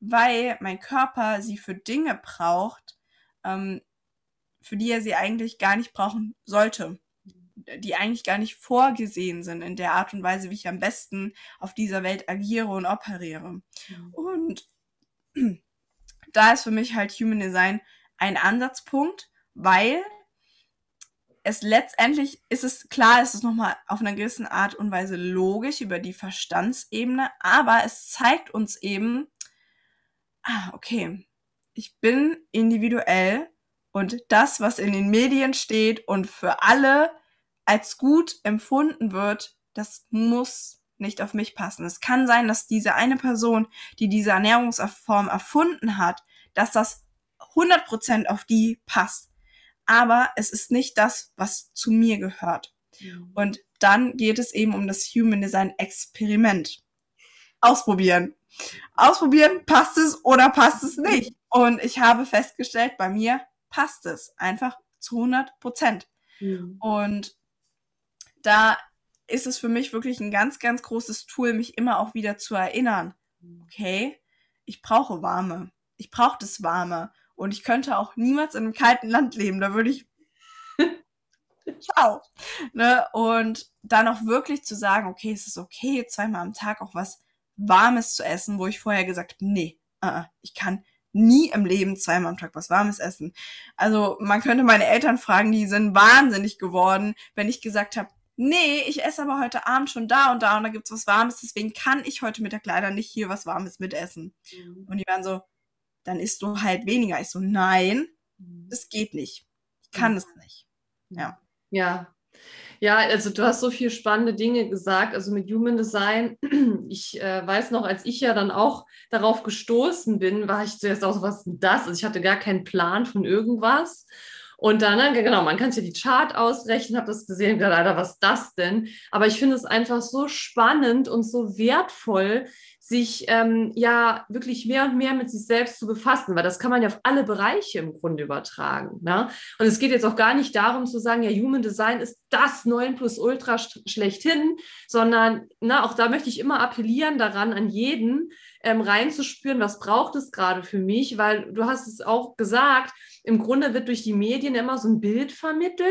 Speaker 2: weil mein Körper sie für Dinge braucht, ähm, für die er sie eigentlich gar nicht brauchen sollte. Die eigentlich gar nicht vorgesehen sind in der Art und Weise, wie ich am besten auf dieser Welt agiere und operiere. Mhm. Und da ist für mich halt Human Design ein Ansatzpunkt, weil es letztendlich ist es klar, es ist nochmal auf einer gewissen Art und Weise logisch über die Verstandsebene, aber es zeigt uns eben, ah, okay, ich bin individuell und das, was in den Medien steht und für alle als gut empfunden wird, das muss nicht auf mich passen. Es kann sein, dass diese eine Person, die diese Ernährungsform erfunden hat, dass das 100% auf die passt aber es ist nicht das, was zu mir gehört. Mhm. Und dann geht es eben um das Human Design Experiment. Ausprobieren. Ausprobieren, passt es oder passt es nicht. Und ich habe festgestellt, bei mir passt es einfach zu 100 Prozent. Mhm. Und da ist es für mich wirklich ein ganz, ganz großes Tool, mich immer auch wieder zu erinnern. Mhm. Okay, ich brauche Warme. Ich brauche das Warme. Und ich könnte auch niemals in einem kalten Land leben. Da würde ich. Ciao. Ne? Und dann auch wirklich zu sagen, okay, es ist okay, zweimal am Tag auch was Warmes zu essen, wo ich vorher gesagt habe, nee, uh, ich kann nie im Leben zweimal am Tag was Warmes essen. Also man könnte meine Eltern fragen, die sind wahnsinnig geworden, wenn ich gesagt habe, nee, ich esse aber heute Abend schon da und da und da gibt's was Warmes, deswegen kann ich heute Mittag leider nicht hier was Warmes mitessen. Mhm. Und die waren so, dann isst du halt weniger. Ich so, nein, mhm. das geht nicht. Ich kann es nicht. Ja.
Speaker 1: Ja. Ja, also du hast so viele spannende Dinge gesagt, also mit Human Design. Ich äh, weiß noch, als ich ja dann auch darauf gestoßen bin, war ich zuerst auch so, was ist denn das? Also ich hatte gar keinen Plan von irgendwas. Und dann, ne, genau, man kann sich ja die Chart ausrechnen, habe das gesehen, Alter, was ist das denn? Aber ich finde es einfach so spannend und so wertvoll, sich ähm, ja wirklich mehr und mehr mit sich selbst zu befassen, weil das kann man ja auf alle Bereiche im Grunde übertragen. Ne? Und es geht jetzt auch gar nicht darum zu sagen, ja, Human Design ist das 9 plus Ultra schlechthin, sondern ne, auch da möchte ich immer appellieren daran, an jeden ähm, reinzuspüren, was braucht es gerade für mich, weil du hast es auch gesagt, im Grunde wird durch die Medien immer so ein Bild vermittelt,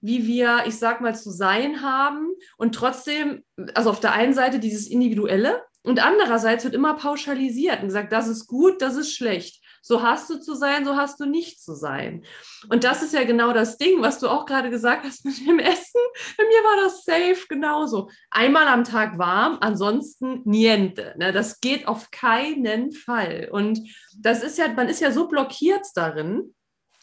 Speaker 1: wie wir, ich sag mal, zu sein haben und trotzdem, also auf der einen Seite dieses Individuelle, und andererseits wird immer pauschalisiert und gesagt, das ist gut, das ist schlecht. So hast du zu sein, so hast du nicht zu sein. Und das ist ja genau das Ding, was du auch gerade gesagt hast mit dem Essen. Bei mir war das safe genauso. Einmal am Tag warm, ansonsten niente. Ne? Das geht auf keinen Fall. Und das ist ja, man ist ja so blockiert darin,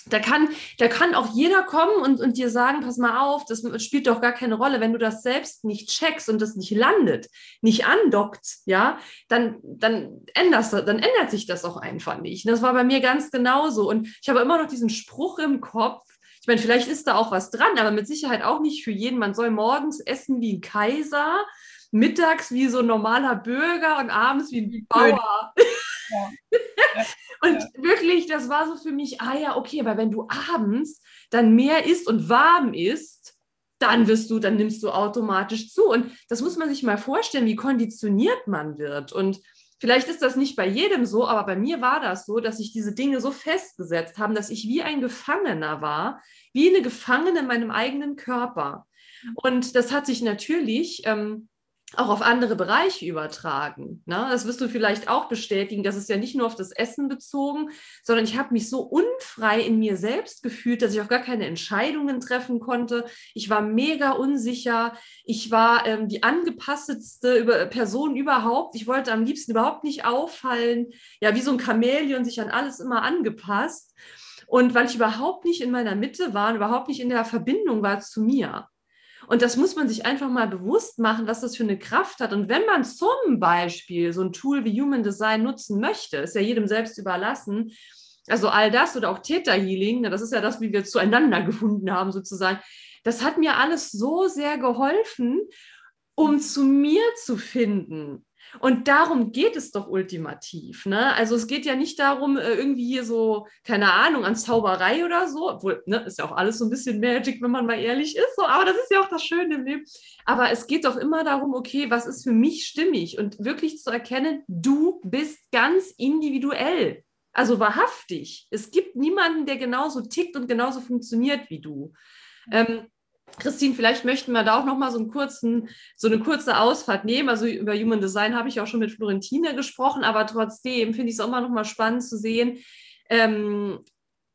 Speaker 1: da kann, da kann auch jeder kommen und, und dir sagen, pass mal auf, das spielt doch gar keine Rolle. Wenn du das selbst nicht checkst und das nicht landet, nicht andockt, ja, dann, dann, änderst, dann ändert sich das auch einfach nicht. das war bei mir ganz genauso. Und ich habe immer noch diesen Spruch im Kopf. Ich meine, vielleicht ist da auch was dran, aber mit Sicherheit auch nicht für jeden. Man soll morgens essen wie ein Kaiser, mittags wie so ein normaler Bürger und abends wie ein Bauer. Ja. und ja. wirklich, das war so für mich, ah ja, okay, weil wenn du abends dann mehr isst und warm isst, dann wirst du, dann nimmst du automatisch zu. Und das muss man sich mal vorstellen, wie konditioniert man wird. Und vielleicht ist das nicht bei jedem so, aber bei mir war das so, dass sich diese Dinge so festgesetzt haben, dass ich wie ein Gefangener war, wie eine Gefangene in meinem eigenen Körper. Und das hat sich natürlich ähm, auch auf andere Bereiche übertragen. Ne? Das wirst du vielleicht auch bestätigen. Das ist ja nicht nur auf das Essen bezogen, sondern ich habe mich so unfrei in mir selbst gefühlt, dass ich auch gar keine Entscheidungen treffen konnte. Ich war mega unsicher. Ich war ähm, die angepassteste Person überhaupt. Ich wollte am liebsten überhaupt nicht auffallen. Ja, wie so ein Chamäleon sich an alles immer angepasst. Und weil ich überhaupt nicht in meiner Mitte war und überhaupt nicht in der Verbindung war zu mir. Und das muss man sich einfach mal bewusst machen, was das für eine Kraft hat. Und wenn man zum Beispiel so ein Tool wie Human Design nutzen möchte, ist ja jedem selbst überlassen. Also all das oder auch Theta Healing, das ist ja das, wie wir zueinander gefunden haben sozusagen. Das hat mir alles so sehr geholfen, um zu mir zu finden. Und darum geht es doch ultimativ. Ne? Also es geht ja nicht darum, äh, irgendwie hier so, keine Ahnung, an Zauberei oder so, obwohl, ne, ist ja auch alles so ein bisschen Magic, wenn man mal ehrlich ist, so, aber das ist ja auch das Schöne im Leben. Aber es geht doch immer darum, okay, was ist für mich stimmig und wirklich zu erkennen, du bist ganz individuell. Also wahrhaftig. Es gibt niemanden, der genauso tickt und genauso funktioniert wie du. Ähm, Christine, vielleicht möchten wir da auch noch mal so, einen kurzen, so eine kurze Ausfahrt nehmen. Also über Human Design habe ich auch schon mit Florentine gesprochen, aber trotzdem finde ich es auch immer noch mal spannend zu sehen, ähm,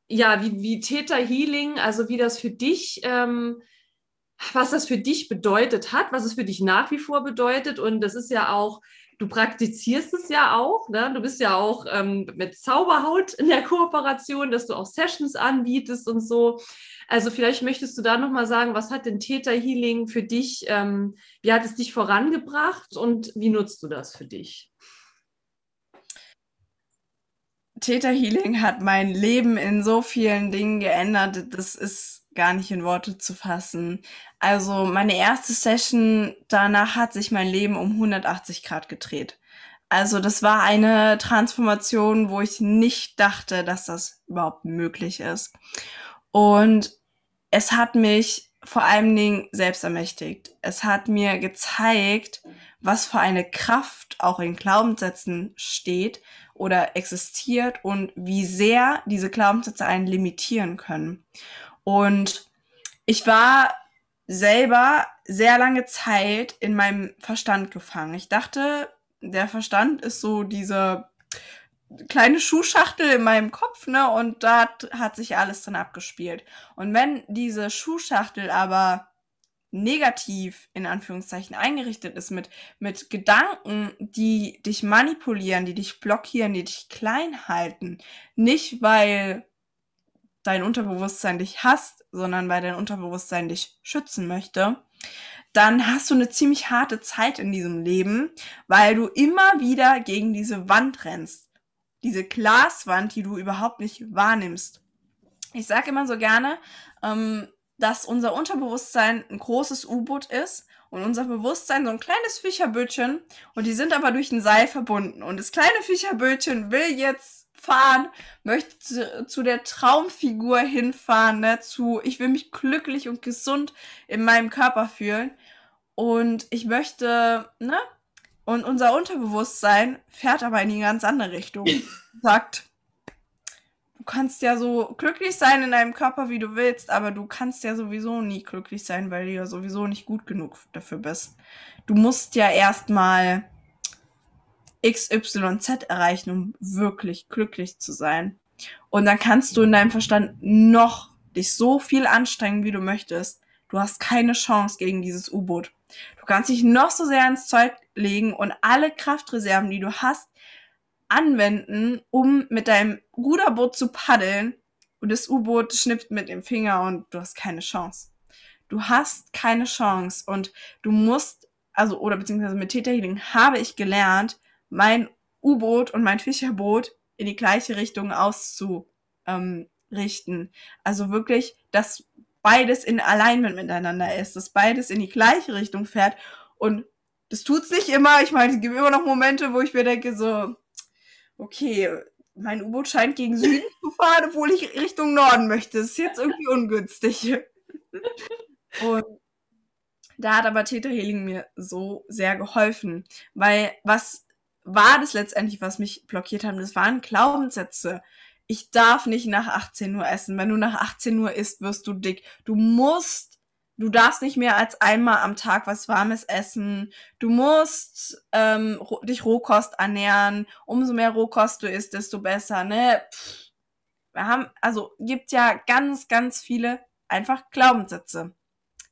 Speaker 1: ja, wie, wie Theta Healing, also wie das für dich, ähm, was das für dich bedeutet hat, was es für dich nach wie vor bedeutet. Und das ist ja auch, du praktizierst es ja auch, ne? du bist ja auch ähm, mit Zauberhaut in der Kooperation, dass du auch Sessions anbietest und so. Also vielleicht möchtest du da nochmal sagen, was hat denn Theta Healing für dich, ähm, wie hat es dich vorangebracht und wie nutzt du das für dich?
Speaker 2: Theta Healing hat mein Leben in so vielen Dingen geändert, das ist gar nicht in Worte zu fassen. Also meine erste Session, danach hat sich mein Leben um 180 Grad gedreht. Also das war eine Transformation, wo ich nicht dachte, dass das überhaupt möglich ist. Und es hat mich vor allen Dingen selbst ermächtigt. Es hat mir gezeigt, was für eine Kraft auch in Glaubenssätzen steht oder existiert und wie sehr diese Glaubenssätze einen limitieren können. Und ich war selber sehr lange Zeit in meinem Verstand gefangen. Ich dachte, der Verstand ist so diese kleine Schuhschachtel in meinem Kopf, ne? Und da hat sich alles drin abgespielt. Und wenn diese Schuhschachtel aber negativ in Anführungszeichen eingerichtet ist mit mit Gedanken, die dich manipulieren, die dich blockieren, die dich klein halten, nicht weil dein Unterbewusstsein dich hasst, sondern weil dein Unterbewusstsein dich schützen möchte, dann hast du eine ziemlich harte Zeit in diesem Leben, weil du immer wieder gegen diese Wand rennst diese Glaswand, die du überhaupt nicht wahrnimmst. Ich sage immer so gerne, ähm, dass unser Unterbewusstsein ein großes U-Boot ist und unser Bewusstsein so ein kleines Fischerbötchen und die sind aber durch ein Seil verbunden. Und das kleine Fischerbötchen will jetzt fahren, möchte zu, zu der Traumfigur hinfahren, ne, zu ich will mich glücklich und gesund in meinem Körper fühlen. Und ich möchte, ne, und unser Unterbewusstsein fährt aber in die ganz andere Richtung. Sagt, du kannst ja so glücklich sein in deinem Körper, wie du willst, aber du kannst ja sowieso nie glücklich sein, weil du ja sowieso nicht gut genug dafür bist. Du musst ja erstmal XYZ erreichen, um wirklich glücklich zu sein. Und dann kannst du in deinem Verstand noch dich so viel anstrengen, wie du möchtest. Du hast keine Chance gegen dieses U-Boot. Du kannst dich noch so sehr ins Zeug legen und alle Kraftreserven, die du hast, anwenden, um mit deinem Ruderboot zu paddeln. Und das U-Boot schnippt mit dem Finger und du hast keine Chance. Du hast keine Chance und du musst, also, oder beziehungsweise mit Theta Healing habe ich gelernt, mein U-Boot und mein Fischerboot in die gleiche Richtung auszurichten. Also wirklich, dass beides in Alignment miteinander ist, dass beides in die gleiche Richtung fährt. Und das tut's nicht immer. Ich meine, es gibt immer noch Momente, wo ich mir denke, so, okay, mein U-Boot scheint gegen Süden zu fahren, obwohl ich Richtung Norden möchte. Das ist jetzt irgendwie ungünstig. Und da hat aber Theta Healing mir so sehr geholfen, weil was war das letztendlich, was mich blockiert hat? Das waren Glaubenssätze. Ich darf nicht nach 18 Uhr essen. Wenn du nach 18 Uhr isst, wirst du dick. Du musst, du darfst nicht mehr als einmal am Tag was Warmes essen. Du musst ähm, dich Rohkost ernähren. Umso mehr Rohkost du isst, desto besser. Ne? Wir haben, also gibt ja ganz, ganz viele einfach Glaubenssätze.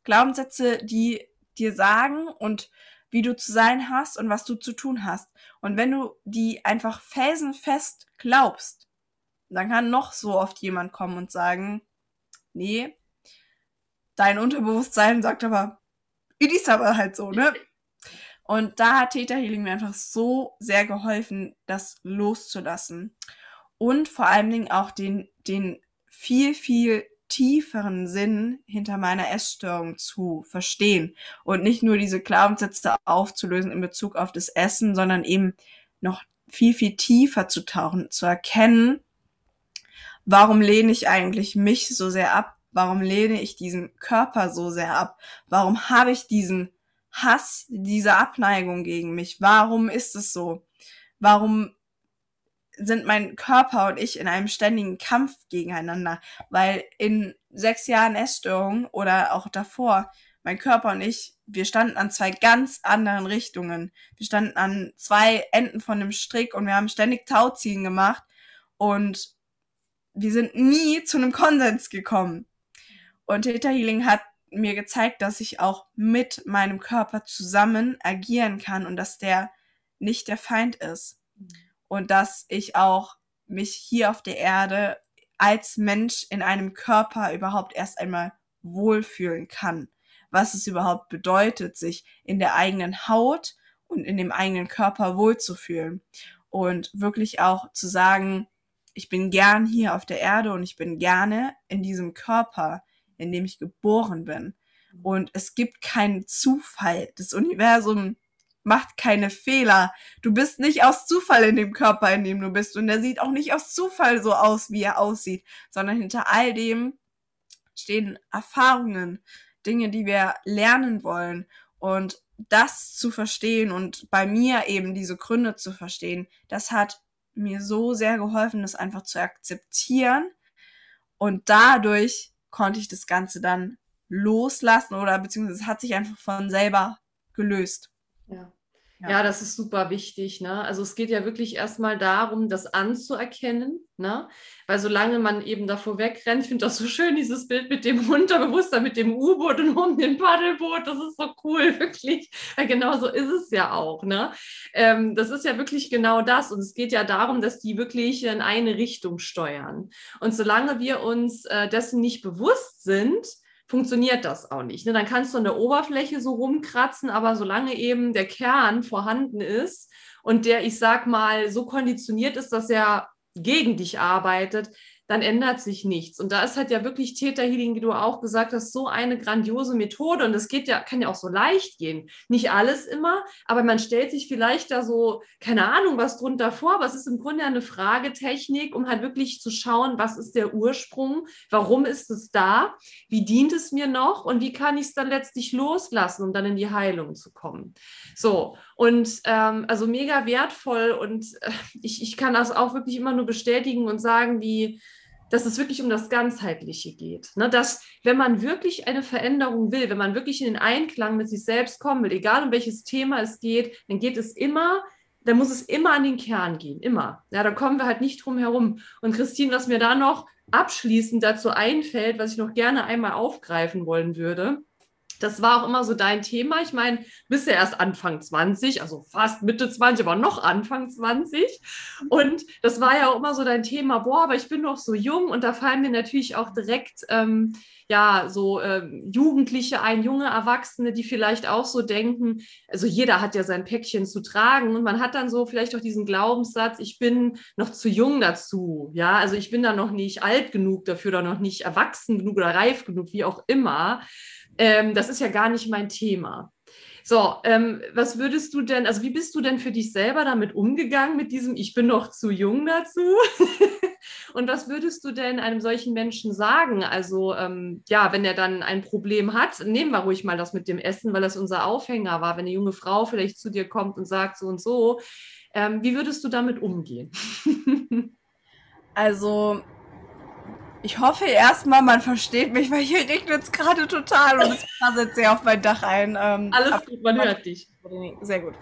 Speaker 2: Glaubenssätze, die dir sagen und wie du zu sein hast und was du zu tun hast. Und wenn du die einfach felsenfest glaubst, dann kann noch so oft jemand kommen und sagen, nee, dein Unterbewusstsein sagt aber, ist aber halt so, ne? Und da hat Theta Healing mir einfach so sehr geholfen, das loszulassen. Und vor allen Dingen auch den, den viel, viel tieferen Sinn hinter meiner Essstörung zu verstehen und nicht nur diese Glaubenssätze aufzulösen in Bezug auf das Essen, sondern eben noch viel, viel tiefer zu tauchen, zu erkennen, warum lehne ich eigentlich mich so sehr ab? Warum lehne ich diesen Körper so sehr ab? Warum habe ich diesen Hass, diese Abneigung gegen mich? Warum ist es so? Warum sind mein Körper und ich in einem ständigen Kampf gegeneinander, weil in sechs Jahren Essstörung oder auch davor, mein Körper und ich, wir standen an zwei ganz anderen Richtungen. Wir standen an zwei Enden von einem Strick und wir haben ständig Tauziehen gemacht und wir sind nie zu einem Konsens gekommen. Und Theta Healing hat mir gezeigt, dass ich auch mit meinem Körper zusammen agieren kann und dass der nicht der Feind ist. Mhm und dass ich auch mich hier auf der Erde als Mensch in einem Körper überhaupt erst einmal wohlfühlen kann. Was es überhaupt bedeutet, sich in der eigenen Haut und in dem eigenen Körper wohlzufühlen. Und wirklich auch zu sagen, ich bin gern hier auf der Erde und ich bin gerne in diesem Körper, in dem ich geboren bin. Und es gibt keinen Zufall. Das Universum macht keine Fehler. Du bist nicht aus Zufall in dem Körper, in dem du bist. Und er sieht auch nicht aus Zufall so aus, wie er aussieht, sondern hinter all dem stehen Erfahrungen, Dinge, die wir lernen wollen. Und das zu verstehen und bei mir eben diese Gründe zu verstehen, das hat mir so sehr geholfen, das einfach zu akzeptieren. Und dadurch konnte ich das Ganze dann loslassen oder beziehungsweise es hat sich einfach von selber gelöst.
Speaker 1: Ja. Ja. das ist super wichtig. Ne? Also es geht ja wirklich erstmal darum, das anzuerkennen, ne? weil solange man eben davor wegrennt, ich finde das so schön, dieses Bild mit dem Unterbewusstsein, mit dem U-Boot und um den Paddelboot, das ist so cool, wirklich. Weil genau so ist es ja auch. Ne? Ähm, das ist ja wirklich genau das und es geht ja darum, dass die wirklich in eine Richtung steuern. Und solange wir uns äh, dessen nicht bewusst sind, funktioniert das auch nicht. Ne? Dann kannst du an der Oberfläche so rumkratzen, aber solange eben der Kern vorhanden ist und der, ich sag mal, so konditioniert ist, dass er gegen dich arbeitet, dann ändert sich nichts. Und da ist halt ja wirklich Theta Healing, wie du auch gesagt hast, so eine grandiose Methode. Und es geht ja, kann ja auch so leicht gehen. Nicht alles immer, aber man stellt sich vielleicht da so, keine Ahnung, was drunter vor. Aber es ist im Grunde eine Fragetechnik, um halt wirklich zu schauen, was ist der Ursprung? Warum ist es da? Wie dient es mir noch? Und wie kann ich es dann letztlich loslassen, um dann in die Heilung zu kommen? So. Und ähm, also mega wertvoll. Und äh, ich, ich kann das auch wirklich immer nur bestätigen und sagen, wie dass es wirklich um das Ganzheitliche geht. Ne? Dass, wenn man wirklich eine Veränderung will, wenn man wirklich in den Einklang mit sich selbst kommen will, egal um welches Thema es geht, dann geht es immer da muss es immer an den Kern gehen, immer. Ja, da kommen wir halt nicht drum herum. Und Christine, was mir da noch abschließend dazu einfällt, was ich noch gerne einmal aufgreifen wollen würde, das war auch immer so dein Thema. Ich meine, bist ja erst Anfang 20, also fast Mitte 20, aber noch Anfang 20. Und das war ja auch immer so dein Thema, boah, aber ich bin noch so jung und da fallen mir natürlich auch direkt ähm, ja, so äh, Jugendliche ein, junge Erwachsene, die vielleicht auch so denken, also jeder hat ja sein Päckchen zu tragen und man hat dann so vielleicht auch diesen Glaubenssatz, ich bin noch zu jung dazu, ja, also ich bin da noch nicht alt genug dafür oder noch nicht erwachsen genug oder reif genug, wie auch immer. Ähm, das ist ja gar nicht mein Thema. So, ähm, was würdest du denn, also wie bist du denn für dich selber damit umgegangen, mit diesem, ich bin noch zu jung dazu? Und was würdest du denn einem solchen Menschen sagen? Also, ähm, ja, wenn er dann ein Problem hat, nehmen wir ruhig mal das mit dem Essen, weil das unser Aufhänger war. Wenn eine junge Frau vielleicht zu dir kommt und sagt so und so, ähm, wie würdest du damit umgehen?
Speaker 2: also, ich hoffe erstmal, man versteht mich, weil hier regnet es gerade total und es prasselt sehr auf mein Dach ein.
Speaker 1: Ähm, Alles gut, man hört dich.
Speaker 2: Sehr gut.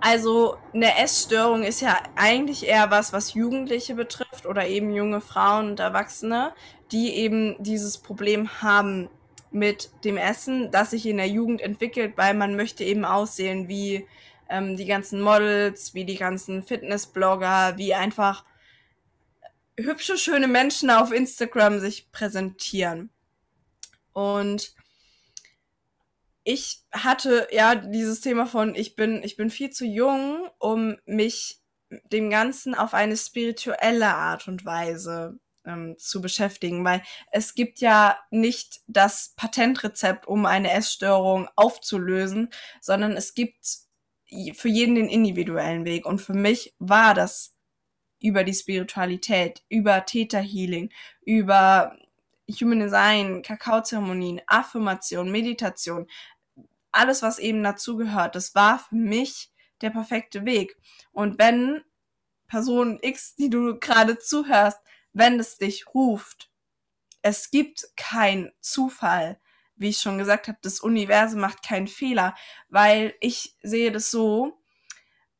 Speaker 2: Also eine Essstörung ist ja eigentlich eher was, was Jugendliche betrifft oder eben junge Frauen und Erwachsene, die eben dieses Problem haben mit dem Essen, das sich in der Jugend entwickelt, weil man möchte eben aussehen wie ähm, die ganzen Models, wie die ganzen Fitnessblogger, wie einfach hübsche, schöne Menschen auf Instagram sich präsentieren. Und ich hatte ja dieses Thema von, ich bin, ich bin viel zu jung, um mich dem Ganzen auf eine spirituelle Art und Weise ähm, zu beschäftigen, weil es gibt ja nicht das Patentrezept, um eine Essstörung aufzulösen, sondern es gibt für jeden den individuellen Weg. Und für mich war das über die Spiritualität, über Theta Healing, über Human Design, Kakaozeremonien, Affirmation, Meditation, alles, was eben dazugehört, das war für mich der perfekte Weg. Und wenn Person X, die du gerade zuhörst, wenn es dich ruft, es gibt keinen Zufall. Wie ich schon gesagt habe, das Universum macht keinen Fehler, weil ich sehe das so,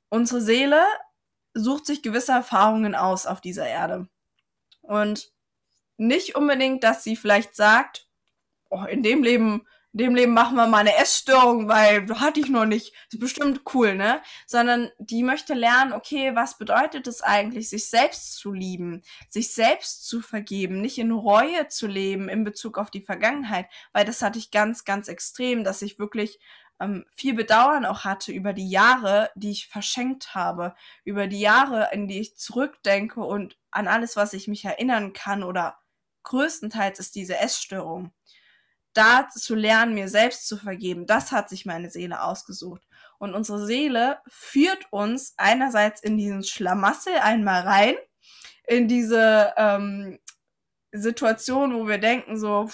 Speaker 2: unsere Seele sucht sich gewisse Erfahrungen aus auf dieser Erde. Und nicht unbedingt, dass sie vielleicht sagt, oh, in dem Leben, in dem Leben machen wir mal eine Essstörung, weil hatte ich noch nicht. ist bestimmt cool, ne? Sondern die möchte lernen, okay, was bedeutet es eigentlich, sich selbst zu lieben, sich selbst zu vergeben, nicht in Reue zu leben in Bezug auf die Vergangenheit, weil das hatte ich ganz, ganz extrem, dass ich wirklich ähm, viel Bedauern auch hatte über die Jahre, die ich verschenkt habe, über die Jahre, in die ich zurückdenke und an alles, was ich mich erinnern kann oder größtenteils ist diese Essstörung. Da zu lernen, mir selbst zu vergeben, das hat sich meine Seele ausgesucht. Und unsere Seele führt uns einerseits in diesen Schlamassel einmal rein, in diese ähm, Situation, wo wir denken so,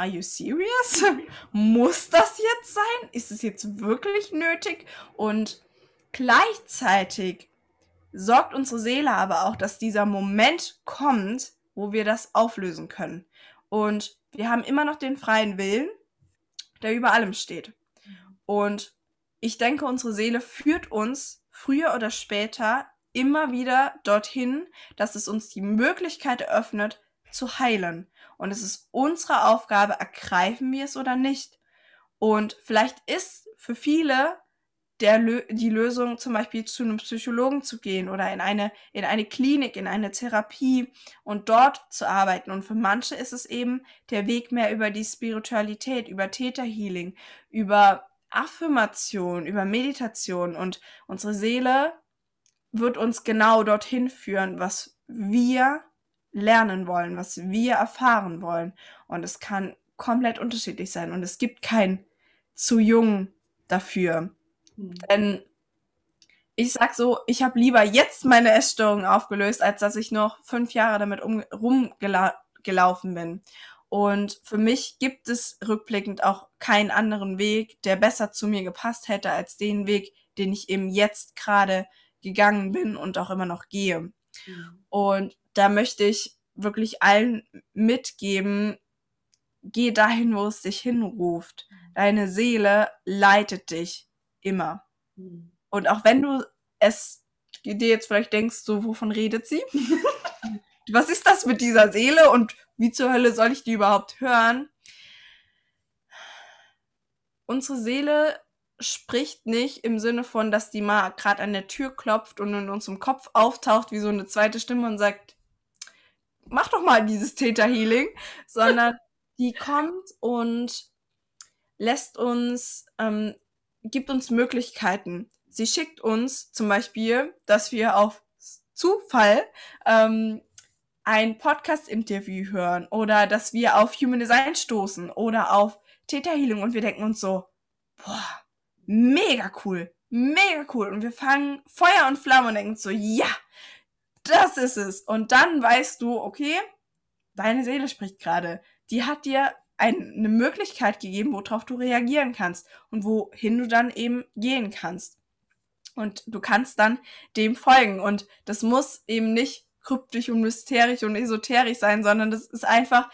Speaker 2: are you serious? Muss das jetzt sein? Ist es jetzt wirklich nötig? Und gleichzeitig sorgt unsere Seele aber auch, dass dieser Moment kommt, wo wir das auflösen können. Und wir haben immer noch den freien Willen, der über allem steht. Und ich denke, unsere Seele führt uns früher oder später immer wieder dorthin, dass es uns die Möglichkeit eröffnet, zu heilen. Und es ist unsere Aufgabe, ergreifen wir es oder nicht. Und vielleicht ist für viele der, die Lösung zum Beispiel zu einem Psychologen zu gehen oder in eine, in eine Klinik, in eine Therapie und dort zu arbeiten. Und für manche ist es eben der Weg mehr über die Spiritualität, über Theta Healing, über Affirmation, über Meditation und unsere Seele wird uns genau dorthin führen, was wir lernen wollen, was wir erfahren wollen. Und es kann komplett unterschiedlich sein. Und es gibt kein zu jung dafür. Mhm. Denn ich sag so, ich habe lieber jetzt meine Essstörung aufgelöst, als dass ich noch fünf Jahre damit um, rumgelaufen bin. Und für mich gibt es rückblickend auch keinen anderen Weg, der besser zu mir gepasst hätte als den Weg, den ich eben jetzt gerade gegangen bin und auch immer noch gehe. Mhm. Und da möchte ich wirklich allen mitgeben, geh dahin, wo es dich hinruft. Deine Seele leitet dich immer.
Speaker 1: Mhm.
Speaker 2: Und auch wenn du es dir jetzt vielleicht denkst, so, wovon redet sie? Was ist das mit dieser Seele und wie zur Hölle soll ich die überhaupt hören? Unsere Seele spricht nicht im Sinne von, dass die mal gerade an der Tür klopft und in unserem Kopf auftaucht wie so eine zweite Stimme und sagt, mach doch mal dieses Theta Healing, sondern die kommt und lässt uns, ähm, gibt uns Möglichkeiten. Sie schickt uns zum Beispiel, dass wir auf Zufall ähm, ein Podcast-Interview hören oder dass wir auf Human Design stoßen oder auf Theta Healing und wir denken uns so, boah, mega cool, mega cool. Und wir fangen Feuer und Flamme und denken so, ja, das ist es. Und dann weißt du, okay, deine Seele spricht gerade. Die hat dir eine Möglichkeit gegeben, worauf du reagieren kannst und wohin du dann eben gehen kannst. Und du kannst dann dem folgen. Und das muss eben nicht kryptisch und mysterisch und esoterisch sein, sondern das ist einfach,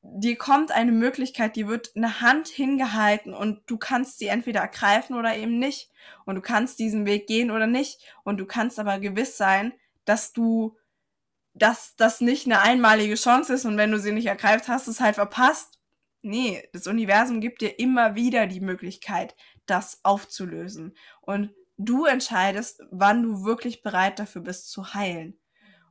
Speaker 2: dir kommt eine Möglichkeit, die wird eine Hand hingehalten und du kannst sie entweder ergreifen oder eben nicht. Und du kannst diesen Weg gehen oder nicht. Und du kannst aber gewiss sein, dass du, dass das nicht eine einmalige Chance ist und wenn du sie nicht ergreifst, hast du es halt verpasst. Nee, das Universum gibt dir immer wieder die Möglichkeit, das aufzulösen. Und du entscheidest, wann du wirklich bereit dafür bist zu heilen.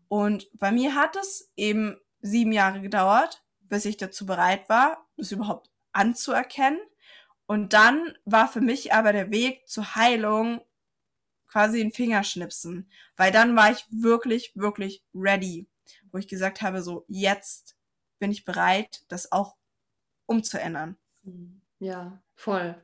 Speaker 2: Und bei mir hat es eben sieben Jahre gedauert, bis ich dazu bereit war, das überhaupt anzuerkennen. Und dann war für mich aber der Weg zur Heilung quasi den Fingerschnipsen, weil dann war ich wirklich, wirklich ready, wo ich gesagt habe, so jetzt bin ich bereit, das auch umzuändern.
Speaker 1: Ja, voll.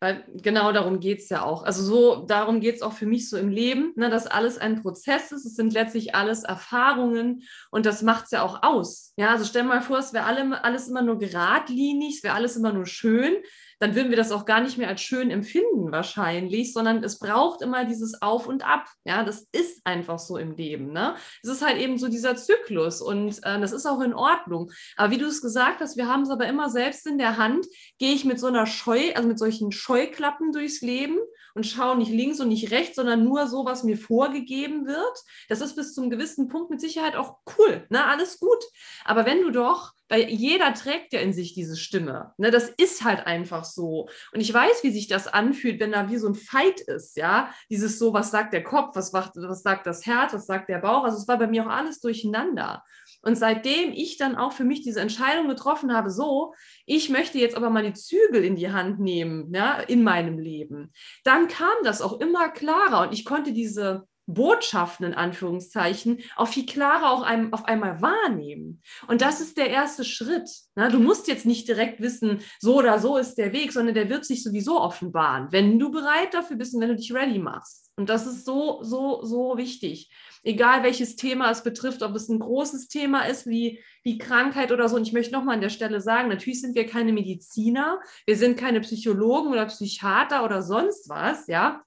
Speaker 1: Weil genau darum geht es ja auch. Also so, darum geht es auch für mich so im Leben, ne, dass alles ein Prozess ist. Es sind letztlich alles Erfahrungen und das macht es ja auch aus. Ja, also stell mal vor, es wäre alle, alles immer nur geradlinig, es wäre alles immer nur schön dann würden wir das auch gar nicht mehr als schön empfinden wahrscheinlich, sondern es braucht immer dieses Auf und Ab. Ja, das ist einfach so im Leben. Ne? Es ist halt eben so dieser Zyklus und äh, das ist auch in Ordnung. Aber wie du es gesagt hast, wir haben es aber immer selbst in der Hand. Gehe ich mit so einer Scheu, also mit solchen Scheuklappen durchs Leben und schaue nicht links und nicht rechts, sondern nur so, was mir vorgegeben wird. Das ist bis zum gewissen Punkt mit Sicherheit auch cool. Ne? Alles gut. Aber wenn du doch weil jeder trägt ja in sich diese Stimme. Ne, das ist halt einfach so. Und ich weiß, wie sich das anfühlt, wenn da wie so ein Fight ist, ja. Dieses so, was sagt der Kopf, was, macht, was sagt das Herz, was sagt der Bauch. Also es war bei mir auch alles durcheinander. Und seitdem ich dann auch für mich diese Entscheidung getroffen habe, so, ich möchte jetzt aber mal die Zügel in die Hand nehmen, ja, in meinem Leben, dann kam das auch immer klarer und ich konnte diese Botschaften in Anführungszeichen auch viel klarer auch einem, auf einmal wahrnehmen. Und das ist der erste Schritt. Ne? Du musst jetzt nicht direkt wissen, so oder so ist der Weg, sondern der wird sich sowieso offenbaren, wenn du bereit dafür bist und wenn du dich ready machst. Und das ist so, so, so wichtig. Egal welches Thema es betrifft, ob es ein großes Thema ist wie, wie Krankheit oder so. Und ich möchte nochmal an der Stelle sagen, natürlich sind wir keine Mediziner, wir sind keine Psychologen oder Psychiater oder sonst was, ja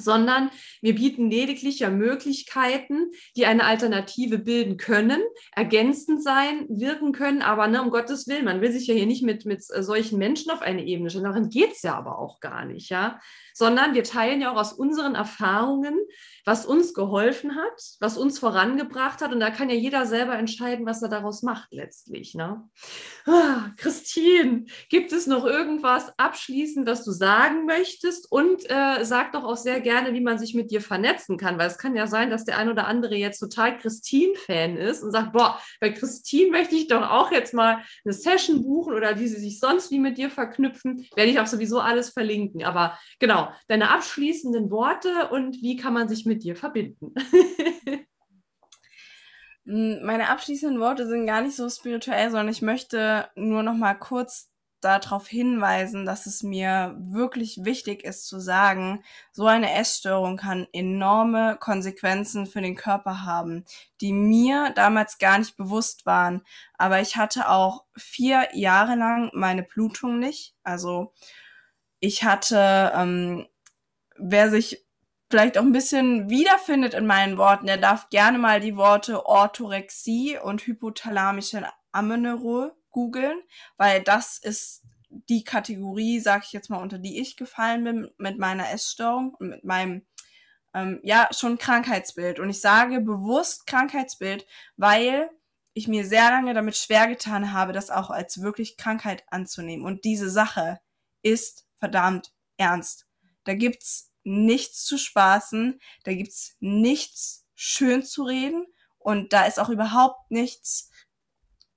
Speaker 1: sondern wir bieten lediglich ja Möglichkeiten, die eine Alternative bilden können, ergänzend sein, wirken können, aber ne, um Gottes Willen, man will sich ja hier nicht mit, mit äh, solchen Menschen auf eine Ebene stellen, darin geht es ja aber auch gar nicht, ja, sondern wir teilen ja auch aus unseren Erfahrungen, was uns geholfen hat, was uns vorangebracht hat und da kann ja jeder selber entscheiden, was er daraus macht letztlich, ne. Ah, Christine, gibt es noch irgendwas abschließend, was du sagen möchtest und äh, sag doch auch sehr gerne, wie man sich mit dir vernetzen kann, weil es kann ja sein, dass der ein oder andere jetzt total Christine-Fan ist und sagt, boah, bei Christine möchte ich doch auch jetzt mal eine Session buchen oder wie sie sich sonst wie mit dir verknüpfen, werde ich auch sowieso alles verlinken. Aber genau, deine abschließenden Worte und wie kann man sich mit dir verbinden?
Speaker 2: Meine abschließenden Worte sind gar nicht so spirituell, sondern ich möchte nur noch mal kurz darauf hinweisen, dass es mir wirklich wichtig ist zu sagen, so eine Essstörung kann enorme Konsequenzen für den Körper haben, die mir damals gar nicht bewusst waren. Aber ich hatte auch vier Jahre lang meine Blutung nicht. Also ich hatte, ähm, wer sich vielleicht auch ein bisschen wiederfindet in meinen Worten, der darf gerne mal die Worte Orthorexie und hypothalamische Amenorrhoe googeln, weil das ist die Kategorie, sag ich jetzt mal, unter die ich gefallen bin mit meiner Essstörung und mit meinem ähm, ja schon Krankheitsbild. Und ich sage bewusst Krankheitsbild, weil ich mir sehr lange damit schwer getan habe, das auch als wirklich Krankheit anzunehmen. Und diese Sache ist verdammt ernst. Da gibt's nichts zu spaßen, da gibt's nichts schön zu reden und da ist auch überhaupt nichts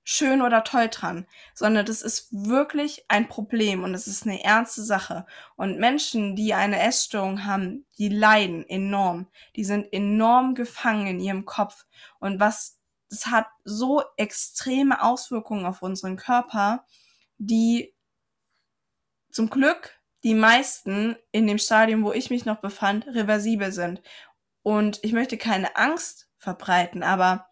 Speaker 2: schön oder toll dran, sondern das ist wirklich ein Problem und es ist eine ernste Sache. Und Menschen, die eine Essstörung haben, die leiden enorm. Die sind enorm gefangen in ihrem Kopf. Und was, es hat so extreme Auswirkungen auf unseren Körper, die zum Glück die meisten in dem Stadium, wo ich mich noch befand, reversibel sind. Und ich möchte keine Angst verbreiten, aber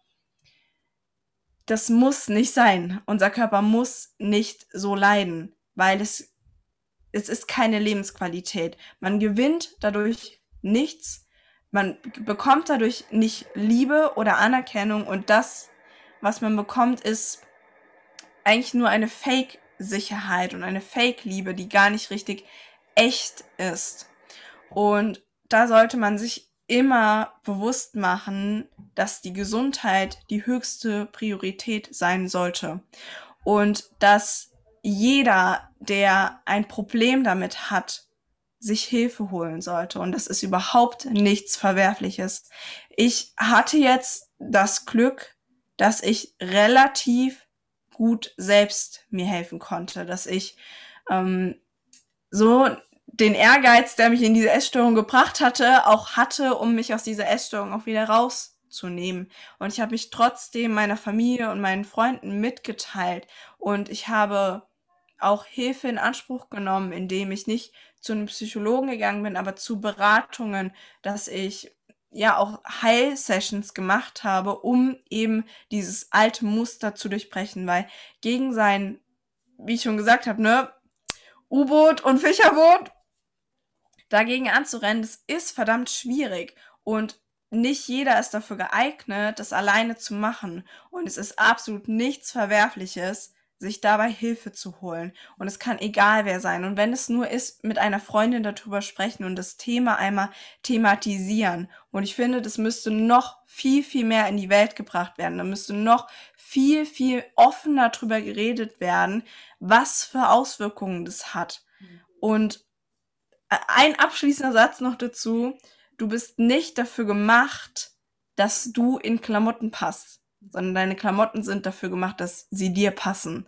Speaker 2: das muss nicht sein. Unser Körper muss nicht so leiden, weil es, es ist keine Lebensqualität. Man gewinnt dadurch nichts. Man bekommt dadurch nicht Liebe oder Anerkennung und das, was man bekommt, ist eigentlich nur eine Fake-Sicherheit und eine Fake-Liebe, die gar nicht richtig echt ist. Und da sollte man sich immer bewusst machen, dass die Gesundheit die höchste Priorität sein sollte und dass jeder, der ein Problem damit hat, sich Hilfe holen sollte. Und das ist überhaupt nichts Verwerfliches. Ich hatte jetzt das Glück, dass ich relativ gut selbst mir helfen konnte, dass ich ähm, so den Ehrgeiz, der mich in diese Essstörung gebracht hatte, auch hatte, um mich aus dieser Essstörung auch wieder rauszunehmen. Und ich habe mich trotzdem meiner Familie und meinen Freunden mitgeteilt. Und ich habe auch Hilfe in Anspruch genommen, indem ich nicht zu einem Psychologen gegangen bin, aber zu Beratungen, dass ich ja auch Heil-Sessions gemacht habe, um eben dieses alte Muster zu durchbrechen, weil gegen sein, wie ich schon gesagt habe, ne, U-Boot und Fischerboot dagegen anzurennen, das ist verdammt schwierig und nicht jeder ist dafür geeignet, das alleine zu machen. Und es ist absolut nichts Verwerfliches, sich dabei Hilfe zu holen. Und es kann egal wer sein. Und wenn es nur ist, mit einer Freundin darüber sprechen und das Thema einmal thematisieren. Und ich finde, das müsste noch viel, viel mehr in die Welt gebracht werden. Da müsste noch viel, viel offener darüber geredet werden, was für Auswirkungen das hat. Mhm. Und ein abschließender Satz noch dazu. Du bist nicht dafür gemacht, dass du in Klamotten passt, sondern deine Klamotten sind dafür gemacht, dass sie dir passen.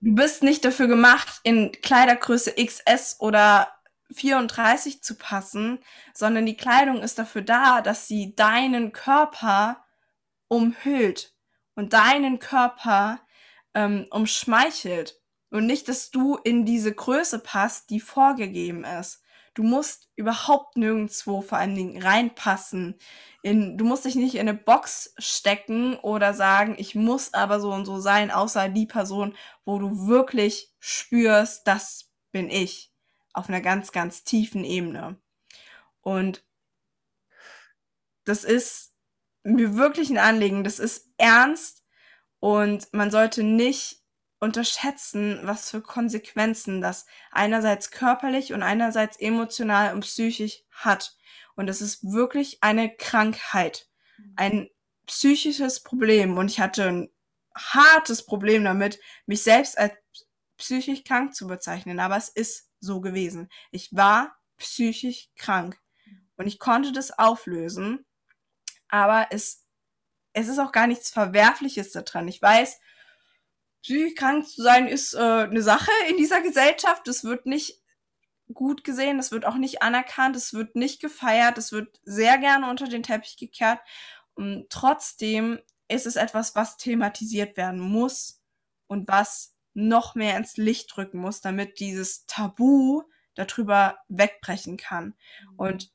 Speaker 2: Du bist nicht dafür gemacht, in Kleidergröße XS oder 34 zu passen, sondern die Kleidung ist dafür da, dass sie deinen Körper umhüllt und deinen Körper ähm, umschmeichelt. Und nicht, dass du in diese Größe passt, die vorgegeben ist. Du musst überhaupt nirgendwo vor allen Dingen reinpassen. In, du musst dich nicht in eine Box stecken oder sagen, ich muss aber so und so sein, außer die Person, wo du wirklich spürst, das bin ich. Auf einer ganz, ganz tiefen Ebene. Und das ist mir wirklich ein Anliegen. Das ist ernst und man sollte nicht unterschätzen, was für Konsequenzen das einerseits körperlich und einerseits emotional und psychisch hat. Und es ist wirklich eine Krankheit, ein psychisches Problem. Und ich hatte ein hartes Problem damit, mich selbst als psychisch krank zu bezeichnen. Aber es ist so gewesen. Ich war psychisch krank. Und ich konnte das auflösen. Aber es, es ist auch gar nichts Verwerfliches daran. Ich weiß, psychisch krank zu sein ist äh, eine Sache in dieser Gesellschaft. Das wird nicht gut gesehen, das wird auch nicht anerkannt, es wird nicht gefeiert, es wird sehr gerne unter den Teppich gekehrt. Und trotzdem ist es etwas, was thematisiert werden muss und was noch mehr ins Licht drücken muss, damit dieses Tabu darüber wegbrechen kann. Und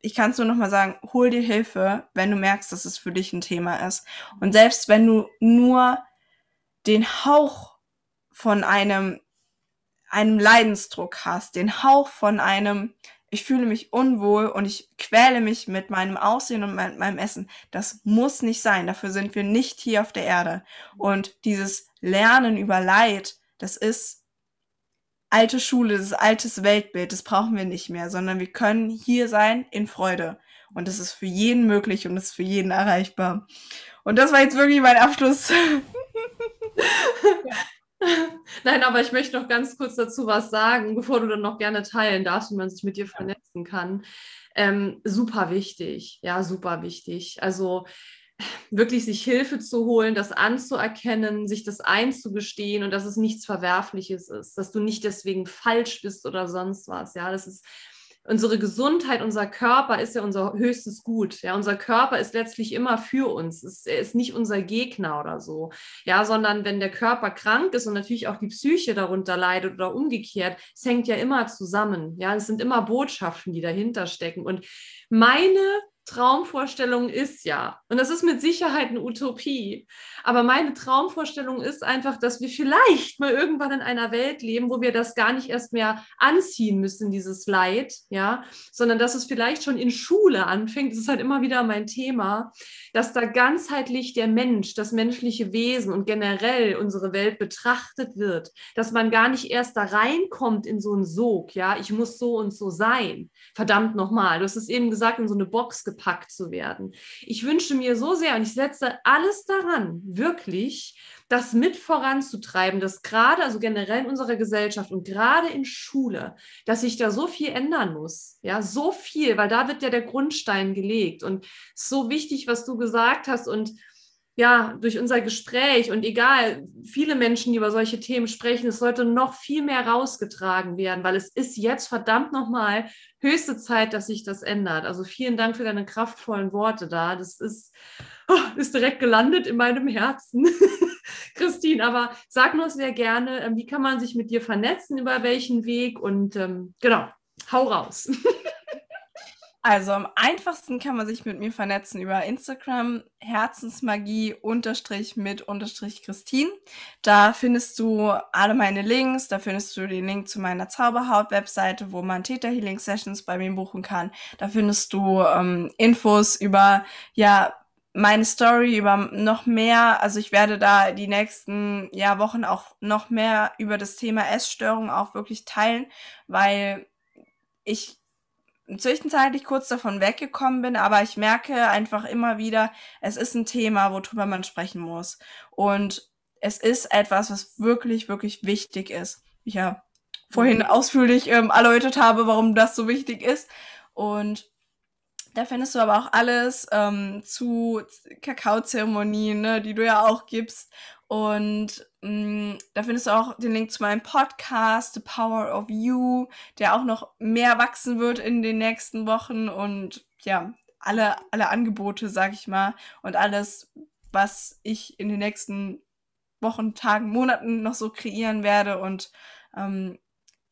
Speaker 2: ich kann es nur noch mal sagen, hol dir Hilfe, wenn du merkst, dass es für dich ein Thema ist. Und selbst wenn du nur den Hauch von einem, einem Leidensdruck hast, den Hauch von einem, ich fühle mich unwohl und ich quäle mich mit meinem Aussehen und mit meinem Essen. Das muss nicht sein. Dafür sind wir nicht hier auf der Erde. Und dieses Lernen über Leid, das ist alte Schule, das altes Weltbild, das brauchen wir nicht mehr, sondern wir können hier sein in Freude. Und das ist für jeden möglich und das ist für jeden erreichbar. Und das war jetzt wirklich mein Abschluss.
Speaker 1: Nein, aber ich möchte noch ganz kurz dazu was sagen, bevor du dann noch gerne teilen darfst und man sich mit dir vernetzen kann. Ähm, super wichtig, ja, super wichtig. Also wirklich sich Hilfe zu holen, das anzuerkennen, sich das einzugestehen und dass es nichts Verwerfliches ist, dass du nicht deswegen falsch bist oder sonst was. Ja, das ist unsere Gesundheit, unser Körper ist ja unser höchstes Gut. Ja, unser Körper ist letztlich immer für uns. Es, er ist nicht unser Gegner oder so. Ja, sondern wenn der Körper krank ist und natürlich auch die Psyche darunter leidet oder umgekehrt, es hängt ja immer zusammen. Ja, es sind immer Botschaften, die dahinter stecken. Und meine Traumvorstellung ist ja, und das ist mit Sicherheit eine Utopie, aber meine Traumvorstellung ist einfach, dass wir vielleicht mal irgendwann in einer Welt leben, wo wir das gar nicht erst mehr anziehen müssen, dieses Leid, ja, sondern dass es vielleicht schon in Schule anfängt. Das ist halt immer wieder mein Thema, dass da ganzheitlich der Mensch, das menschliche Wesen und generell unsere Welt betrachtet wird, dass man gar nicht erst da reinkommt in so einen Sog, ja, ich muss so und so sein. Verdammt nochmal, du hast es eben gesagt, in so eine Box gepackt zu werden. Ich wünsche mir so sehr und ich setze alles daran, wirklich das mit voranzutreiben, dass gerade, also generell in unserer Gesellschaft und gerade in Schule, dass sich da so viel ändern muss. Ja, so viel, weil da wird ja der Grundstein gelegt. Und so wichtig, was du gesagt hast und ja, durch unser Gespräch und egal, viele Menschen, die über solche Themen sprechen, es sollte noch viel mehr rausgetragen werden, weil es ist jetzt verdammt nochmal höchste Zeit, dass sich das ändert. Also vielen Dank für deine kraftvollen Worte da. Das ist, oh, ist direkt gelandet in meinem Herzen. Christine, aber sag nur sehr gerne, ähm, wie kann man sich mit dir vernetzen, über welchen Weg und ähm, genau, hau raus.
Speaker 2: Also am einfachsten kann man sich mit mir vernetzen über Instagram Herzensmagie unterstrich mit unterstrich Christine. Da findest du alle meine Links, da findest du den Link zu meiner Zauberhaut-Webseite, wo man Theta Healing Sessions bei mir buchen kann. Da findest du ähm, Infos über ja meine Story über noch mehr, also ich werde da die nächsten ja, Wochen auch noch mehr über das Thema Essstörung auch wirklich teilen, weil ich zwischenzeitlich kurz davon weggekommen bin, aber ich merke einfach immer wieder, es ist ein Thema, worüber man sprechen muss. Und es ist etwas, was wirklich, wirklich wichtig ist. Ich ja vorhin mhm. ausführlich ähm, erläutert habe, warum das so wichtig ist. Und da findest du aber auch alles ähm, zu Kakaozeremonien, ne, die du ja auch gibst. Und mh, mm, da findest du auch den Link zu meinem Podcast, The Power of You, der auch noch mehr wachsen wird in den nächsten Wochen. Und ja, alle, alle Angebote, sag ich mal, und alles, was ich in den nächsten Wochen, Tagen, Monaten noch so kreieren werde. Und ähm,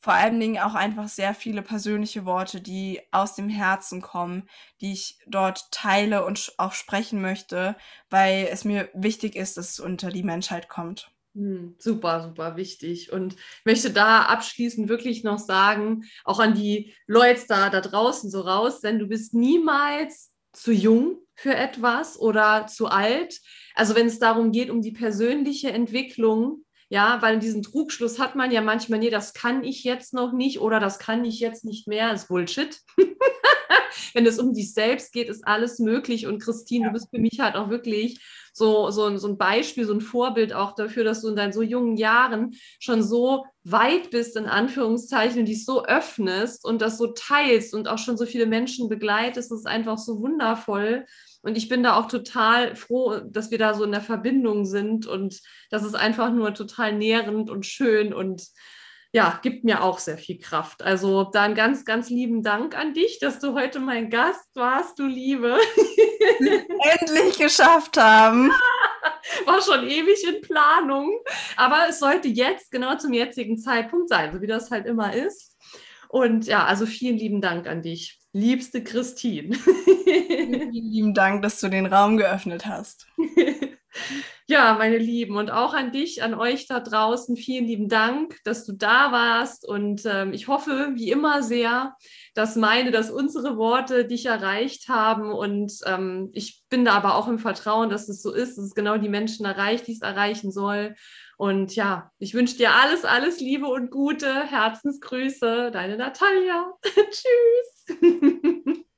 Speaker 2: vor allen Dingen auch einfach sehr viele persönliche Worte, die aus dem Herzen kommen, die ich dort teile und auch sprechen möchte, weil es mir wichtig ist, dass es unter die Menschheit kommt.
Speaker 1: Hm, super, super wichtig. Und möchte da abschließend wirklich noch sagen, auch an die Leute da, da draußen so raus, denn du bist niemals zu jung für etwas oder zu alt. Also wenn es darum geht, um die persönliche Entwicklung, ja, weil diesen Trugschluss hat man ja manchmal, nee, das kann ich jetzt noch nicht oder das kann ich jetzt nicht mehr, das ist Bullshit. Wenn es um dich selbst geht, ist alles möglich. Und Christine, ja. du bist für mich halt auch wirklich so, so, so ein Beispiel, so ein Vorbild auch dafür, dass du in deinen so jungen Jahren schon so weit bist, in Anführungszeichen, und dich so öffnest und das so teilst und auch schon so viele Menschen begleitest. Das ist einfach so wundervoll. Und ich bin da auch total froh, dass wir da so in der Verbindung sind und das ist einfach nur total nährend und schön und ja, gibt mir auch sehr viel Kraft. Also da einen ganz, ganz lieben Dank an dich, dass du heute mein Gast warst, du Liebe.
Speaker 2: Endlich geschafft haben.
Speaker 1: War schon ewig in Planung, aber es sollte jetzt genau zum jetzigen Zeitpunkt sein, so wie das halt immer ist. Und ja, also vielen lieben Dank an dich, liebste Christine.
Speaker 2: vielen lieben Dank, dass du den Raum geöffnet hast.
Speaker 1: Ja, meine Lieben, und auch an dich, an euch da draußen, vielen lieben Dank, dass du da warst. Und ähm, ich hoffe, wie immer sehr, dass meine, dass unsere Worte dich erreicht haben. Und ähm, ich bin da aber auch im Vertrauen, dass es so ist, dass es genau die Menschen erreicht, die es erreichen soll. Und ja, ich wünsche dir alles, alles Liebe und Gute. Herzensgrüße, deine Natalia. Tschüss.